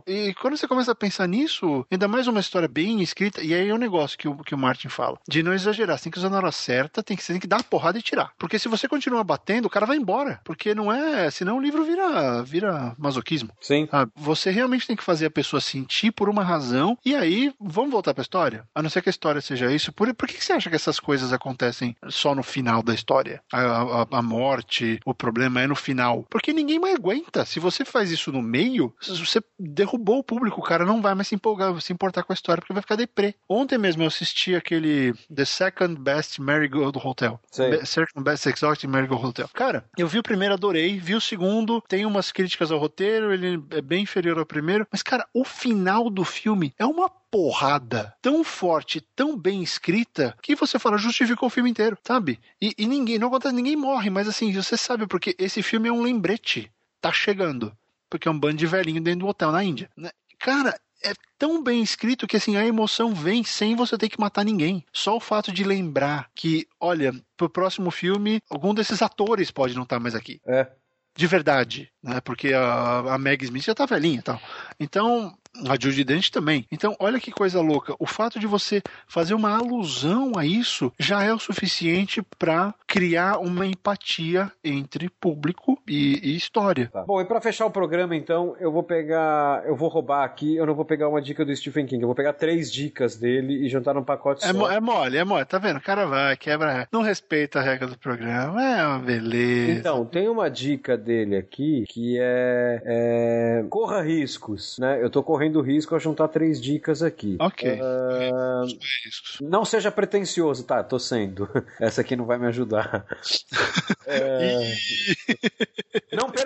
Speaker 1: E, e quando você começa a pensar nisso, ainda mais uma história bem escrita, e aí é um negócio que o, que o Martin fala, de não exagerar, você tem que usar na hora certa, tem que, você tem que dar a porrada e tirar. Porque se você continuar batendo, o cara vai embora. Porque não é. Senão o livro vira, vira masoquismo.
Speaker 2: Sim.
Speaker 1: Sabe? Você realmente tem que fazer a pessoa sentir por uma razão, e aí, vamos voltar pra história? A não ser que a história seja isso. Por, por que, que você acha que essas coisas acontecem só no final da história? A, a, a morte, o problema é no final. Porque ninguém mais aguenta. Se você faz isso no meio, meio, você derrubou o público, o cara não vai mais se empolgar, se importar com a história, porque vai ficar deprê. Ontem mesmo eu assisti aquele The Second Best Marigold Hotel. Be Second Best Exotic Marigold Hotel. Cara, eu vi o primeiro, adorei, vi o segundo, tem umas críticas ao roteiro, ele é bem inferior ao primeiro, mas cara, o final do filme é uma porrada tão forte, tão bem escrita, que você fala, justificou o filme inteiro, sabe? E, e ninguém, não acontece, ninguém morre, mas assim, você sabe, porque esse filme é um lembrete. Tá chegando porque é um bando de velhinho dentro do hotel na Índia. Né? Cara, é tão bem escrito que assim a emoção vem sem você ter que matar ninguém. Só o fato de lembrar que, olha, pro próximo filme, algum desses atores pode não estar mais aqui.
Speaker 2: É.
Speaker 1: De verdade, né? Porque a, a Meg Smith já tá velhinha e tal. Então, a Judy Dent também. Então, olha que coisa louca. O fato de você fazer uma alusão a isso já é o suficiente para criar uma empatia entre público e, e história.
Speaker 2: Tá. Bom, e para fechar o programa, então, eu vou pegar, eu vou roubar aqui, eu não vou pegar uma dica do Stephen King, eu vou pegar três dicas dele e juntar num pacote
Speaker 1: é
Speaker 2: só.
Speaker 1: É mole, é mole, tá vendo? O cara vai, quebra, não respeita a regra do programa, é uma beleza.
Speaker 2: Então, tem uma dica dele aqui que é, é corra riscos, né? Eu tô correndo risco a juntar três dicas aqui.
Speaker 1: Ok. Uh,
Speaker 2: não seja pretencioso, tá? Tô sendo. Essa aqui não vai me ajudar. é...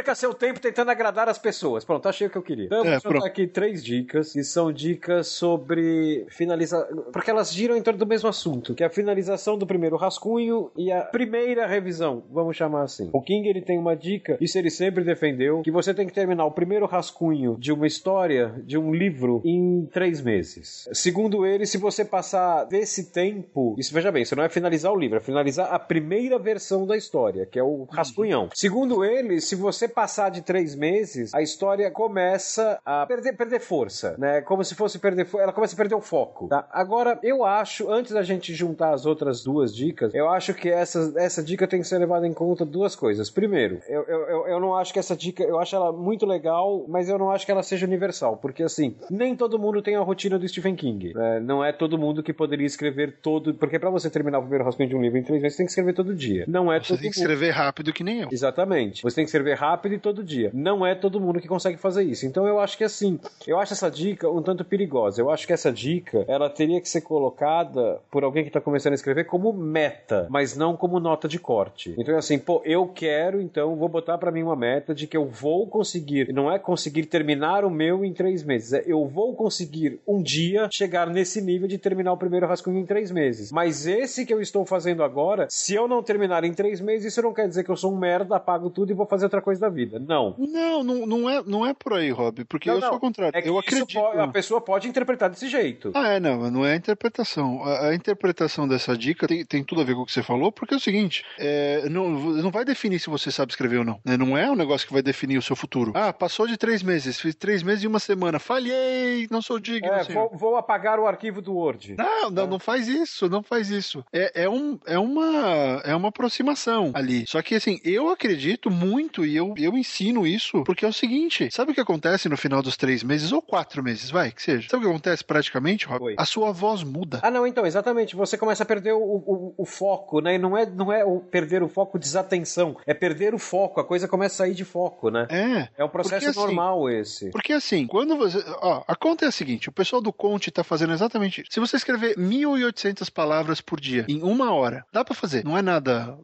Speaker 2: perca seu tempo tentando agradar as pessoas. Pronto, achei o que eu queria. Então, é, vou juntar aqui três dicas, que são dicas sobre finalizar. Porque elas giram em torno do mesmo assunto, que é a finalização do primeiro rascunho e a primeira revisão, vamos chamar assim. O King ele tem uma dica, isso ele sempre defendeu, que você tem que terminar o primeiro rascunho de uma história, de um um livro em três meses. Segundo ele, se você passar desse tempo, isso veja bem, isso não é finalizar o livro, é finalizar a primeira versão da história, que é o rascunhão. Segundo ele, se você passar de três meses, a história começa a perder, perder força, né? Como se fosse perder, ela começa a perder o foco. Tá? Agora, eu acho, antes da gente juntar as outras duas dicas, eu acho que essa, essa dica tem que ser levada em conta duas coisas. Primeiro, eu, eu, eu não acho que essa dica, eu acho ela muito legal, mas eu não acho que ela seja universal, porque assim, nem todo mundo tem a rotina do Stephen King. É, não é todo mundo que poderia escrever todo. Porque para você terminar o primeiro rascunho de um livro em três meses, você tem que escrever todo dia. Não é
Speaker 1: você
Speaker 2: tem que
Speaker 1: escrever rápido que nem eu.
Speaker 2: Exatamente. Você tem que escrever rápido rápido e todo dia. Não é todo mundo que consegue fazer isso. Então eu acho que assim, eu acho essa dica um tanto perigosa. Eu acho que essa dica, ela teria que ser colocada por alguém que está começando a escrever como meta, mas não como nota de corte. Então é assim, pô, eu quero, então vou botar para mim uma meta de que eu vou conseguir, não é conseguir terminar o meu em três meses, é eu vou conseguir um dia chegar nesse nível de terminar o primeiro rascunho em três meses. Mas esse que eu estou fazendo agora, se eu não terminar em três meses, isso não quer dizer que eu sou um merda, apago tudo e vou fazer outra coisa da vida. Não.
Speaker 1: Não, não, não é, não é por aí, Rob, porque não, eu não. sou o contrário. É eu acredito.
Speaker 2: Pode, a pessoa pode interpretar desse jeito.
Speaker 1: Ah, é, não, não é a interpretação. A, a interpretação dessa dica tem, tem, tudo a ver com o que você falou, porque é o seguinte: é, não, não vai definir se você sabe escrever ou não. Né? Não é um negócio que vai definir o seu futuro. Ah, passou de três meses, fiz três meses e uma semana, falhei, não sou digno. É,
Speaker 2: vou, vou, apagar o arquivo do Word.
Speaker 1: Não, não, é. não faz isso, não faz isso. É, é, um, é, uma, é uma aproximação ali. Só que assim, eu acredito muito e eu, eu ensino isso, porque é o seguinte: sabe o que acontece no final dos três meses, ou quatro meses, vai, que seja? Sabe o que acontece praticamente, Rob? A sua voz muda.
Speaker 2: Ah, não, então, exatamente. Você começa a perder o, o, o, foco, né? E não é, não é o perder o foco desatenção, é perder o foco. A coisa começa a sair de foco, né?
Speaker 1: É.
Speaker 2: É um processo porque, assim, normal assim, esse.
Speaker 1: Porque assim, quando você. Ó, a conta é a seguinte: o pessoal do Conte tá fazendo exatamente isso. Se você escrever 1.800 palavras por dia em uma hora, dá para fazer. Não é nada.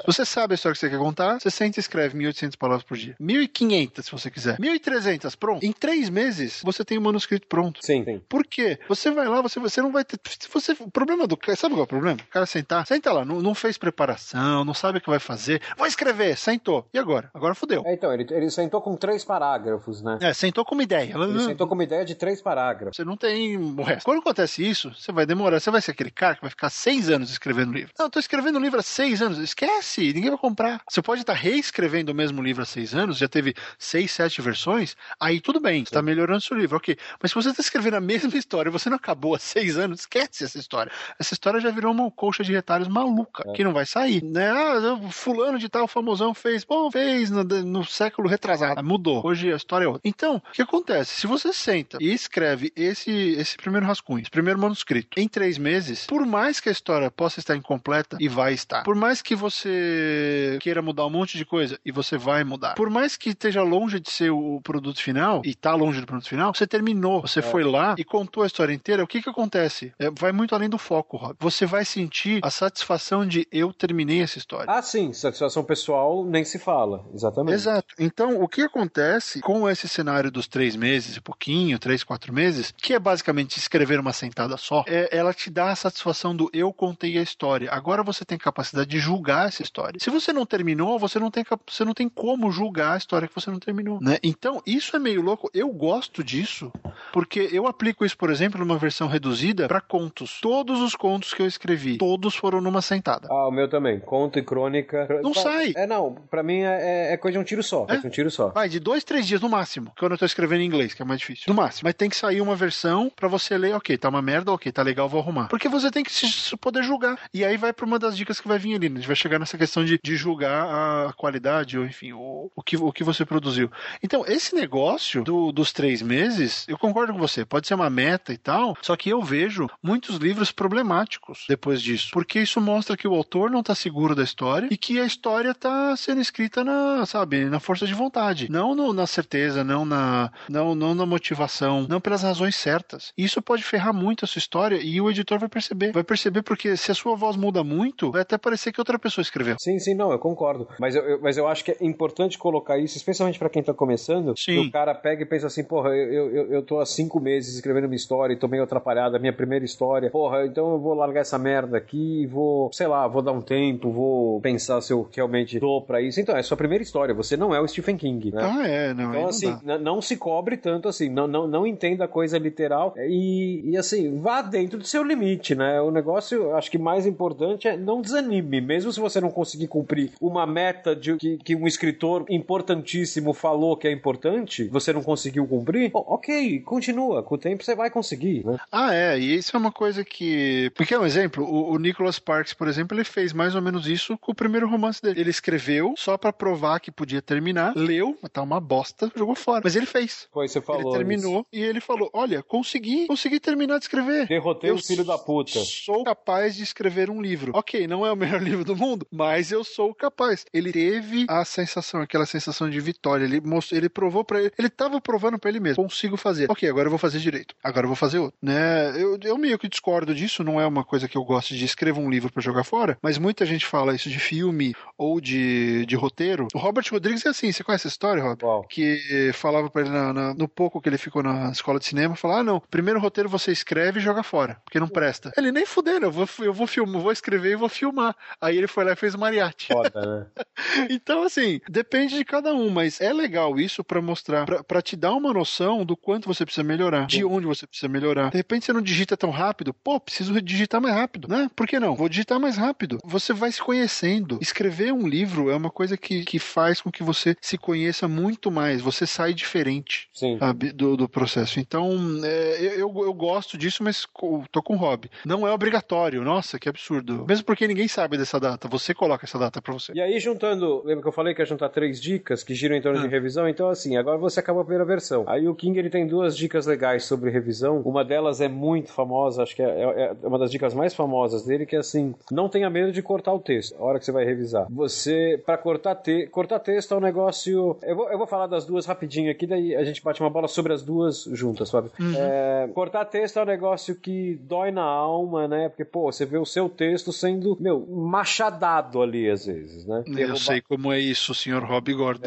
Speaker 1: Se você sabe a história que você quer contar, você senta e escreve 1.800 palavras por dia. 1.500, se você quiser. 1.300, pronto. Em três meses, você tem o manuscrito pronto.
Speaker 2: Sim, sim.
Speaker 1: Por quê? Você vai lá, você, você não vai ter. Você, o problema do. Sabe qual é o problema? O cara sentar, senta lá, não, não fez preparação, não sabe o que vai fazer. Vou escrever, sentou. E agora? Agora fodeu.
Speaker 2: É, então, ele, ele sentou com três parágrafos, né?
Speaker 1: É, sentou com uma ideia.
Speaker 2: Ele sentou com uma ideia de três parágrafos.
Speaker 1: Você não tem o resto. Quando acontece isso, você vai demorar. Você vai ser aquele cara que vai ficar seis anos escrevendo livro. Não, eu tô escrevendo livro há seis anos. Esquece, ninguém vai comprar. Você pode estar reescrevendo o mesmo livro há seis anos, já teve seis, sete versões, aí tudo bem, você tá melhorando seu livro, ok. Mas se você está escrevendo a mesma história e você não acabou há seis anos, esquece essa história. Essa história já virou uma colcha de retalhos maluca, é. que não vai sair. Né? Ah, fulano de tal famosão fez, bom, fez no, no século retrasado, mudou. Hoje a história é outra. Então, o que acontece? Se você senta e escreve esse, esse primeiro rascunho, esse primeiro manuscrito, em três meses, por mais que a história possa estar incompleta, e vai estar, por mais que você queira mudar um monte de coisa, e você vai mudar, por mais que esteja longe de ser o produto final, e tá longe do produto final, você terminou, você é. foi lá e contou a história inteira, o que que acontece? É, vai muito além do foco, Rob. Você vai sentir a satisfação de eu terminei essa história.
Speaker 2: Ah, sim, satisfação pessoal nem se fala, exatamente.
Speaker 1: Exato. Então, o que acontece com esse cenário dos três meses e pouquinho, três, quatro meses, que é basicamente escrever uma sentada só, é, ela te dá a satisfação do eu contei a história. Agora você tem capacidade de julgar essa história. Se você não terminou, você não tem, você não tem como julgar a história que você não terminou, né? Então, isso é meio louco. Eu gosto disso, porque eu aplico isso, por exemplo, numa versão reduzida para contos. Todos os contos que eu escrevi, todos foram numa sentada.
Speaker 2: Ah, o meu também. Conto e crônica.
Speaker 1: Não sai.
Speaker 2: É, não. Pra mim é, é, é coisa de um tiro só. É? um tiro só.
Speaker 1: Vai, de dois, três dias no máximo. Quando eu tô escrevendo em inglês, que é mais difícil. No máximo. Mas tem que sair uma versão para você ler, ok, tá uma merda, ok, tá legal, vou arrumar. Porque você tem que se, poder julgar. E aí vai pra uma das dicas que vai vir ali. Né? A gente vai chegar nessa questão de, de julgar a qualidade, ou enfim, o, o, que, o que você produziu. Então, esse negócio do, dos três meses, eu concordo com você, pode ser uma meta e tal, só que eu vejo muitos livros problemáticos depois disso. Porque isso mostra que o autor não tá seguro da história e que a história tá sendo escrita na, sabe, na força de vontade. Não no, na certeza, não na, não, não na motivação, não pelas razões certas. Isso pode ferrar muito a sua história e o editor vai perceber. Vai perceber porque se a sua voz muda muito, vai até parecer que outra pessoa escreveu.
Speaker 2: Sim, sim, não, eu concordo. Mas eu, eu mas eu acho que é importante colocar isso, especialmente para quem tá começando.
Speaker 1: Sim.
Speaker 2: o cara pega e pensa assim, porra, eu, eu, eu tô há cinco meses escrevendo uma história e tô meio atrapalhado, a minha primeira história. Porra, então eu vou largar essa merda aqui, vou, sei lá, vou dar um tempo, vou pensar se eu realmente dou pra isso. Então, é sua primeira história, você não é o Stephen King, né?
Speaker 1: Ah, é, não.
Speaker 2: Então, assim, não, não, se cobre tanto assim, não, não, não entenda a coisa literal e, e, assim, vá dentro do seu limite, né? O negócio, acho que mais importante é não desanime, mesmo se você não conseguir cumprir uma meta de que, que um escritor importantíssimo falou que é importante, você não conseguiu cumprir, ok, continua, com o tempo você vai conseguir, né?
Speaker 1: Ah, é, e isso é uma coisa que. Porque é um exemplo, o, o Nicholas Sparks, por exemplo, ele fez mais ou menos isso com o primeiro romance dele. Ele escreveu só para provar que podia terminar, leu, tá uma bosta, jogou fora. Mas ele fez.
Speaker 2: Foi, você falou.
Speaker 1: Ele terminou
Speaker 2: isso.
Speaker 1: e ele falou: Olha, consegui, consegui terminar de escrever.
Speaker 2: Derrotei eu o filho da puta.
Speaker 1: Sou capaz de escrever um livro. Ok, não é o melhor livro do mundo, mas eu sou capaz. Ele teve a sensação aquela sensação de vitória. Ele mostrou, ele provou para ele, ele tava provando para ele mesmo, consigo fazer. OK, agora eu vou fazer direito. Agora eu vou fazer outro, né? Eu, eu meio que discordo disso, não é uma coisa que eu gosto de escrever um livro para jogar fora, mas muita gente fala isso de filme ou de, de roteiro. O Robert Rodrigues é assim, você conhece essa história, Rob? Que falava para ele na, na, no pouco que ele ficou na escola de cinema, falar: "Ah, não, primeiro roteiro você escreve e joga fora, porque não presta". Ele nem fudendo, eu vou eu vou filmar, vou escrever e vou filmar. Aí ele foi lá e fez o mariachi. Foda, né? então assim, depende de cada um, mas é legal isso para mostrar, para te dar uma noção do quanto você precisa melhorar, de onde você precisa melhorar. De repente você não digita tão rápido, pô, preciso digitar mais rápido, né? Por que não? Vou digitar mais rápido. Você vai se conhecendo. Escrever um livro é uma coisa que, que faz com que você se conheça muito mais. Você sai diferente sabe, do, do processo. Então, é, eu, eu gosto disso, mas tô com hobby. Não é obrigatório. Nossa, que absurdo. Mesmo porque ninguém sabe dessa data. Você coloca essa data para você.
Speaker 2: E aí, juntando, lembra que eu falei que ia juntar três dicas que giram em torno ah. de revisão? Então, assim, agora você acaba a primeira versão. Aí o King ele tem duas dicas legais sobre revisão. Uma delas é muito famosa, acho que é, é, é uma das dicas mais famosas dele, que é assim: não tenha medo de cortar o texto. A hora que você vai revisar. Você, para cortar, te cortar texto é um negócio. Eu vou, eu vou falar das duas rapidinho aqui, daí a gente bate uma bola sobre as duas juntas, sabe? Uhum. É, cortar texto é um negócio que dói na alma, né? Porque, pô, você vê o seu texto sendo, meu, machadado ali às vezes, né?
Speaker 1: Eu sei como é isso, senhor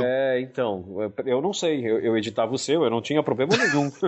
Speaker 2: É, então, eu não sei. Eu, eu editava o seu, eu não tinha problema nenhum.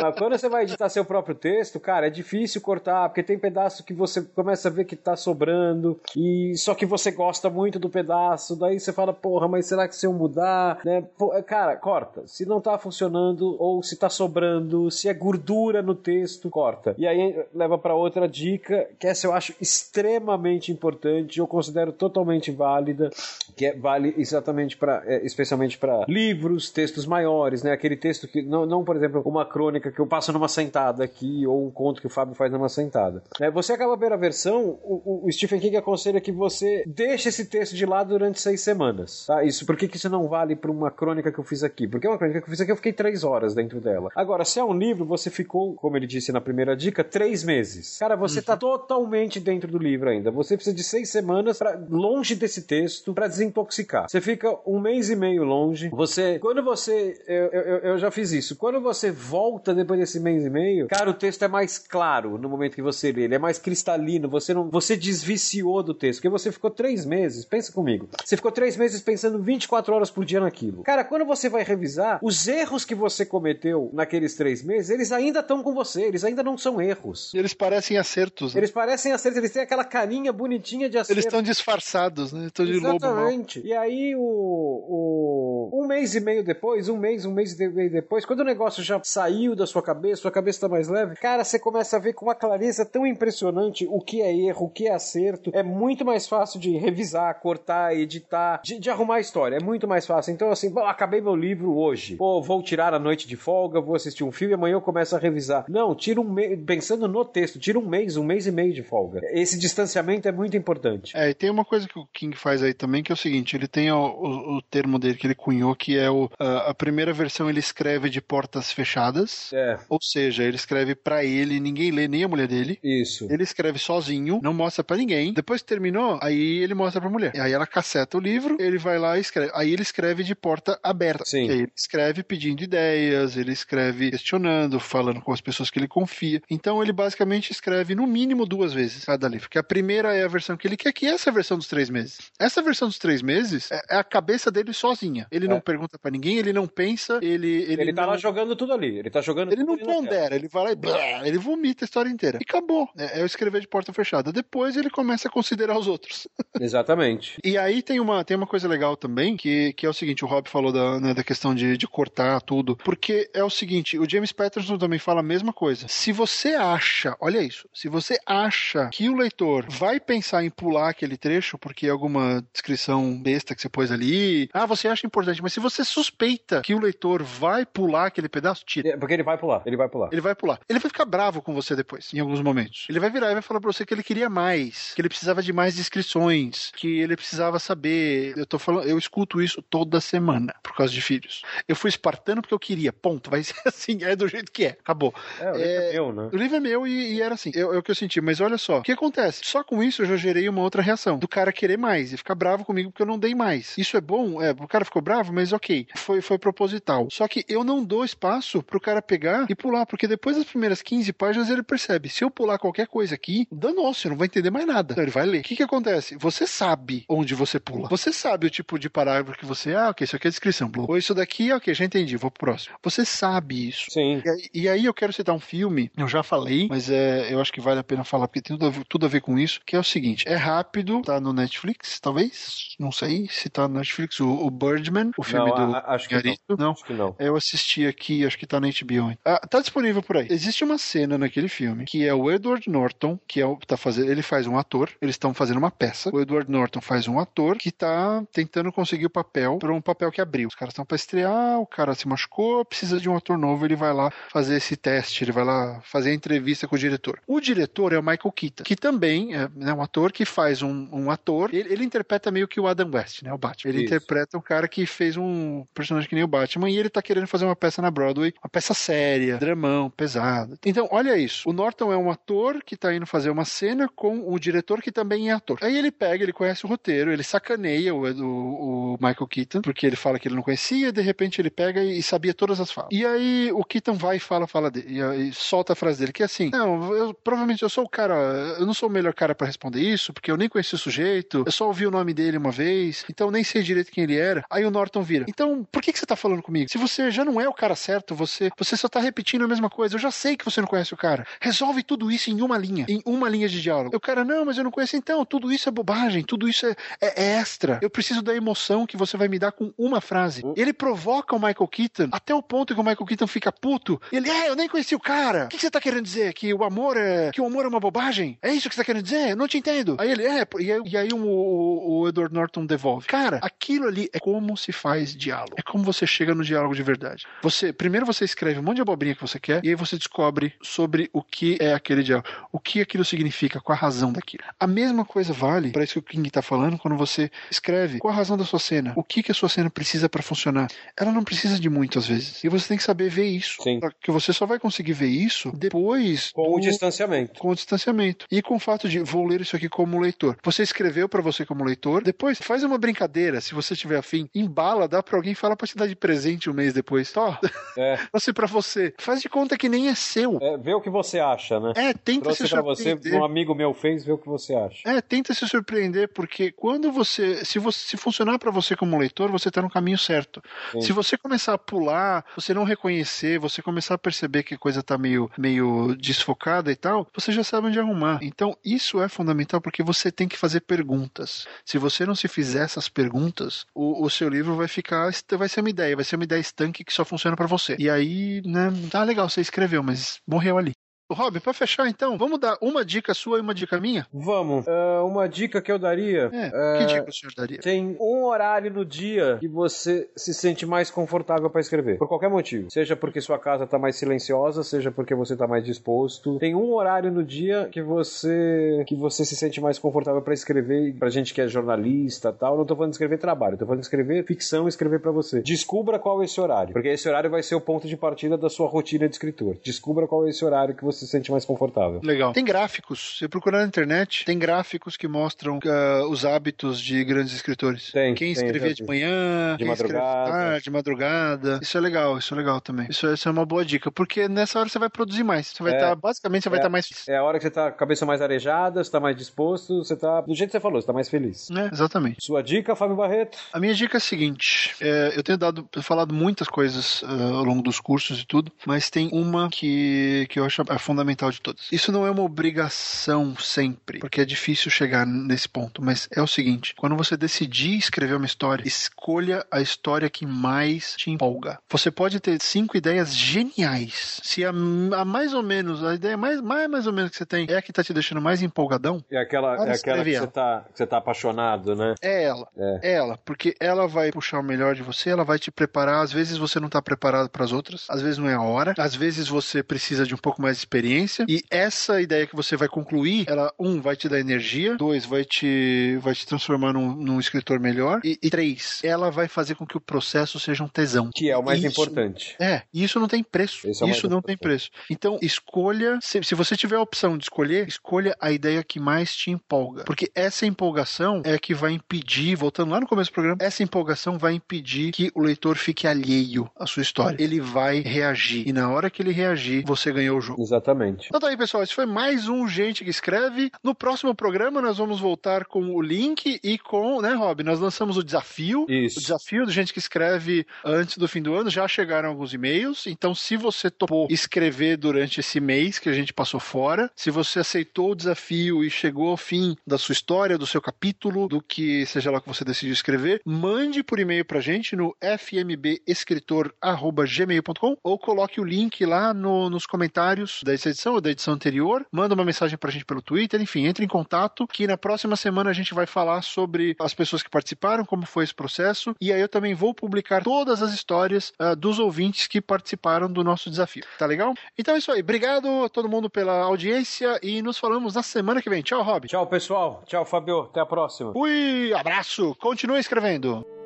Speaker 2: Mas quando você vai editar seu próprio texto, cara, é difícil cortar, porque tem pedaço que você começa a ver que tá sobrando, e só que você gosta muito do pedaço, daí você fala, porra, mas será que se eu mudar, né? Pô, cara, corta. Se não tá funcionando, ou se tá sobrando, se é gordura no texto, corta. E aí leva para outra dica, que essa eu acho extremamente importante, eu considero totalmente válida, que é, vale exatamente para, é, especialmente para livros, textos maiores, né? Aquele texto que, não, não, por exemplo, uma crônica que eu passo numa sentada aqui, ou um conto que o Fábio faz numa sentada. É, você acaba a primeira versão, o, o, Stephen King aconselha que você deixe esse texto de lado durante seis semanas. Tá? Isso, por que, que isso não vale para uma crônica que eu fiz aqui? Porque uma crônica que eu fiz aqui eu fiquei três horas dentro dela. Agora, se é um livro, você ficou, como ele disse na primeira dica, três meses. Cara, você está uhum. totalmente dentro do livro ainda. Você precisa de seis semanas pra, longe desse texto para desintoxicar. Você fica um mês e meio longe. Você, quando você, eu, eu, eu já fiz isso. Quando você volta depois desse mês e meio, cara, o texto é mais claro no momento que você lê. Ele é mais cristalino. Você não, você desviciou do texto. Porque você ficou três meses, pensa comigo. Você ficou três meses pensando 24 horas por dia naquilo. Cara, quando você vai revisar, os erros que você cometeu naqueles três meses, eles ainda estão com você. Eles ainda não são erros.
Speaker 1: Eles parecem acertos.
Speaker 2: Né? Eles parecem acertos. Eles têm aquela carinha bonitinha de acerto.
Speaker 1: Eles estão disfarçados, né? Estão de Exatamente. lobo
Speaker 2: Exatamente. E aí, o, o, um mês e meio depois, um mês, um mês e meio depois, quando o negócio já saiu da sua cabeça, sua cabeça está mais leve, cara, você começa a ver com uma clareza tão impressionante o que é erro, o que é acerto. É muito mais fácil de revisar, cortar, editar, de, de arrumar a história. É muito mais fácil. Então, assim, bom, acabei meu livro hoje. Pô, vou tirar a noite de folga, vou assistir um filme amanhã eu começo a revisar. Não, tira um mês, pensando no texto, tira um mês, um mês e meio de folga. Esse distanciamento é muito importante.
Speaker 1: É, e tem uma coisa que o King faz aí também, que é o seguinte, ele tem o, o, o termo dele que ele cunhou, que é o, a, a, primeira versão ele escreve de portas fechadas, é. ou seja, ele escreve para ele, ninguém lê, nem a mulher dele.
Speaker 2: Isso.
Speaker 1: Ele escreve sozinho, não mostra para ninguém. Depois que terminou, aí ele mostra pra mulher. Aí ela caceta o livro, ele vai lá e escreve. Aí ele escreve de porta aberta.
Speaker 2: Sim.
Speaker 1: aí ele escreve pedindo ideias, ele escreve questionando, falando com as pessoas que ele confia. Então ele basicamente escreve no mínimo duas vezes cada livro. Que a primeira é a versão que ele quer, que é essa versão dos três meses. Essa versão dos três meses é, a cabeça dele sozinha. Ele é. não pergunta para ninguém, ele não pensa, ele.
Speaker 2: Ele, ele tá
Speaker 1: não...
Speaker 2: lá jogando tudo ali. Ele tá jogando
Speaker 1: Ele não pondera, ele vai lá e blá, ele vomita a história inteira. E acabou. É, é escrever de porta fechada. Depois ele começa a considerar os outros.
Speaker 2: Exatamente.
Speaker 1: e aí tem uma, tem uma coisa legal também, que, que é o seguinte: o Rob falou da, né, da questão de, de cortar tudo. Porque é o seguinte: o James Patterson também fala a mesma coisa. Se você acha, olha isso, se você acha que o leitor vai pensar em pular aquele trecho porque é alguma descrição besta que você pôs ali, ah, você acha importante, mas se você suspeita que o leitor vai pular aquele pedaço, tira.
Speaker 2: É, porque ele vai pular, ele vai pular.
Speaker 1: Ele vai pular. Ele vai ficar bravo com você depois, em alguns momentos. Ele vai virar e vai falar pra você que ele queria mais, que ele precisava de mais descrições, que ele precisava saber. Eu tô falando, eu escuto isso toda semana por causa de filhos. Eu fui espartano porque eu queria, ponto. Vai ser assim, é do jeito que é. Acabou.
Speaker 2: É, o livro é, é meu, né?
Speaker 1: O livro é meu e, e era assim. É, é o que eu senti. Mas olha só, o que acontece? Só com isso eu já gerei uma outra reação. Do cara querer mais e ficar bravo comigo porque eu não dei mais. Isso é bom? É, o cara ficou bravo, mas ok. Foi, foi proposital. Só que eu não dou espaço pro cara pegar e pular, porque depois das primeiras 15 páginas ele percebe: se eu pular qualquer coisa aqui, danou você não vai entender mais nada. Então ele vai ler. O que que acontece? Você sabe onde você pula. Você sabe o tipo de parágrafo que você, ah, ok, isso aqui é descrição. Ou isso daqui, ok, já entendi, vou pro próximo. Você sabe isso.
Speaker 2: Sim.
Speaker 1: E, e aí eu quero citar um filme, eu já falei, mas é, eu acho que vale a pena falar porque tem tudo a, ver, tudo a ver com isso, que é o seguinte: é rápido, tá no Netflix, talvez, não sei se tá no Netflix, o, o Birdman, o filme
Speaker 2: não,
Speaker 1: do
Speaker 2: a, acho que não.
Speaker 1: não.
Speaker 2: Acho que não.
Speaker 1: Eu assisti aqui, acho que tá na HBO. Ah, tá disponível por aí. Existe uma cena naquele filme que é o Edward Norton, que é o, tá fazendo, ele faz um ator, eles estão fazendo uma peça. O Edward Norton faz um ator que tá tentando conseguir o papel para um papel que abriu. Os caras estão para estrear, o cara se machucou, precisa de um ator novo, ele vai lá fazer esse teste, ele vai lá fazer a entrevista com o diretor. O diretor é o Michael Keaton, que também é né, um ator que faz um, um ator, ele, ele, interpreta meio que o Adam West, né, o Batman. Ele Isso. interpreta um cara que fez um personagem que nem o Batman e ele tá querendo fazer uma peça na Broadway, uma peça séria, dramão, pesada. Então, olha isso. O Norton é um ator que tá indo fazer uma cena com o diretor que também é ator. Aí ele pega, ele conhece o roteiro, ele sacaneia o, o, o Michael Keaton, porque ele fala que ele não conhecia, e de repente ele pega e, e sabia todas as falas. E aí o Keaton vai e fala fala dele, e, e solta a frase dele, que é assim, não, eu, provavelmente eu sou o cara, eu não sou o melhor cara para responder isso, porque eu nem conheci o sujeito, eu só ouvi o nome dele uma vez, então nem sei direito quem ele era. Aí o Norton vira, então por que, que você tá falando comigo? Se você já não é o cara certo, você, você só tá repetindo a mesma coisa, eu já sei que você não conhece o cara. Resolve tudo isso em uma linha, em uma linha de diálogo. O cara, não, mas eu não conheço, então, tudo isso é bobagem, tudo isso é, é, é extra. Eu preciso da emoção que você vai me dar com uma frase. Uhum. Ele provoca o Michael Keaton até o ponto que o Michael Keaton fica puto. Ele, é, eu nem conheci o cara. O que você tá querendo dizer? Que o amor é. Que o amor é uma bobagem? É isso que você tá querendo dizer? Eu não te entendo. Aí ele, é, e aí, e aí o, o, Edward Norton devolve. Cara, aquilo ali é como se faz diálogo. É como você chega no diálogo de verdade. Você, primeiro você escreve um monte de abobrinha que você quer, e aí você descobre sobre o que é aquele diálogo. O que aquilo significa, qual a razão daquilo. A mesma coisa vale para isso que o King tá falando quando você escreve qual a razão da sua cena, o que que a sua cena precisa para funcionar. Ela não precisa de muito às vezes. E você tem que saber ver isso.
Speaker 2: Sim.
Speaker 1: Que você só vai conseguir ver isso depois
Speaker 2: com do... o distanciamento.
Speaker 1: Com o distanciamento. E com o fato de vou ler isso aqui como leitor. Você escreveu para você como leitor, depois faz uma brincadeira, se você tiver afim, embala, dá para alguém fala para te dar de presente um mês depois. Tó. É. Você para você. Faz de conta que nem é seu.
Speaker 2: É, vê o que você acha, né?
Speaker 1: É, tenta
Speaker 2: Trouxe
Speaker 1: se
Speaker 2: surpreender. você, um amigo meu fez, vê o que você acha.
Speaker 1: É, tenta se surpreender porque quando você, se você se funcionar para você como leitor, você tá no caminho certo. Sim. Se você começar a pular, você não reconhecer, você começar a perceber que a coisa tá meio meio desfocada e tal, você já sabe onde arrumar. Então, isso é fundamental porque você tem que fazer perguntas. Se você não se fizer essas perguntas, o, o seu livro vai ficar, vai ser uma ideia, vai ser uma ideia estanque que só funciona para você. E aí, né, tá legal, você escreveu, mas morreu ali. Rob, para fechar então, vamos dar uma dica sua e uma dica minha?
Speaker 2: Vamos. Uh, uma dica que eu daria.
Speaker 1: É, uh, que dica o senhor daria?
Speaker 2: Tem um horário no dia que você se sente mais confortável para escrever. Por qualquer motivo. Seja porque sua casa tá mais silenciosa, seja porque você tá mais disposto. Tem um horário no dia que você que você se sente mais confortável para escrever. Pra gente que é jornalista tal. Não tô falando de escrever trabalho, tô falando de escrever ficção e escrever para você. Descubra qual é esse horário. Porque esse horário vai ser o ponto de partida da sua rotina de escritor. Descubra qual é esse horário que você se sente mais confortável.
Speaker 1: Legal. Tem gráficos. Se procurar na internet, tem gráficos que mostram uh, os hábitos de grandes escritores.
Speaker 2: Tem.
Speaker 1: Quem escrevia de manhã,
Speaker 2: de madrugada.
Speaker 1: Tarde, de madrugada. Isso é legal, isso é legal também. Isso, isso é uma boa dica, porque nessa hora você vai produzir mais. Você vai estar, é, tá, basicamente, você vai estar tá mais.
Speaker 2: É a hora que você tá com a cabeça mais arejada, você tá mais disposto, você tá. Do jeito que você falou, você tá mais feliz.
Speaker 1: É, exatamente.
Speaker 2: Sua dica, Fábio Barreto?
Speaker 1: A minha dica é a seguinte: é, eu tenho dado, falado muitas coisas uh, ao longo dos cursos e tudo, mas tem uma que, que eu acho fundamental de todas. Isso não é uma obrigação sempre, porque é difícil chegar nesse ponto, mas é o seguinte: quando você decidir escrever uma história, escolha a história que mais te empolga. Você pode ter cinco ideias geniais. Se a, a mais ou menos, a ideia mais, mais, mais ou menos que você tem é a que tá te deixando mais empolgadão.
Speaker 2: É aquela, é aquela que, você tá, que você tá apaixonado, né?
Speaker 1: É ela. É. é ela. Porque ela vai puxar o melhor de você, ela vai te preparar. Às vezes você não tá preparado para as outras, às vezes não é a hora, às vezes você precisa de um pouco mais de experiência. E essa ideia que você vai concluir, ela, um, vai te dar energia, dois, vai te, vai te transformar num, num escritor melhor, e, e, três, ela vai fazer com que o processo seja um tesão.
Speaker 2: Que é o mais isso, importante.
Speaker 1: É, e isso não tem preço. É isso não tem preço. Então, escolha, se, se você tiver a opção de escolher, escolha a ideia que mais te empolga. Porque essa empolgação é que vai impedir, voltando lá no começo do programa, essa empolgação vai impedir que o leitor fique alheio à sua história. Ele vai reagir. E na hora que ele reagir, você ganhou o jogo.
Speaker 2: Exatamente.
Speaker 1: Então tá aí, pessoal. Esse foi mais um Gente que Escreve. No próximo programa, nós vamos voltar com o link e com, né, Rob? Nós lançamos o desafio.
Speaker 2: Isso.
Speaker 1: O desafio do Gente que Escreve antes do fim do ano. Já chegaram alguns e-mails. Então, se você topou escrever durante esse mês que a gente passou fora, se você aceitou o desafio e chegou ao fim da sua história, do seu capítulo, do que seja lá que você decidiu escrever, mande por e-mail pra gente no fmbescritor.gmail.com ou coloque o link lá no, nos comentários dessa edição ou da edição anterior. Manda uma mensagem pra gente pelo Twitter, enfim, entre em contato que na próxima semana a gente vai falar sobre as pessoas que participaram, como foi esse processo, e aí eu também vou publicar todas as histórias uh, dos ouvintes que participaram do nosso desafio. Tá legal? Então é isso aí. Obrigado a todo mundo pela audiência e nos falamos na semana que vem. Tchau, Rob.
Speaker 2: Tchau, pessoal. Tchau, Fabio. Até a próxima.
Speaker 1: Fui, abraço. Continue escrevendo.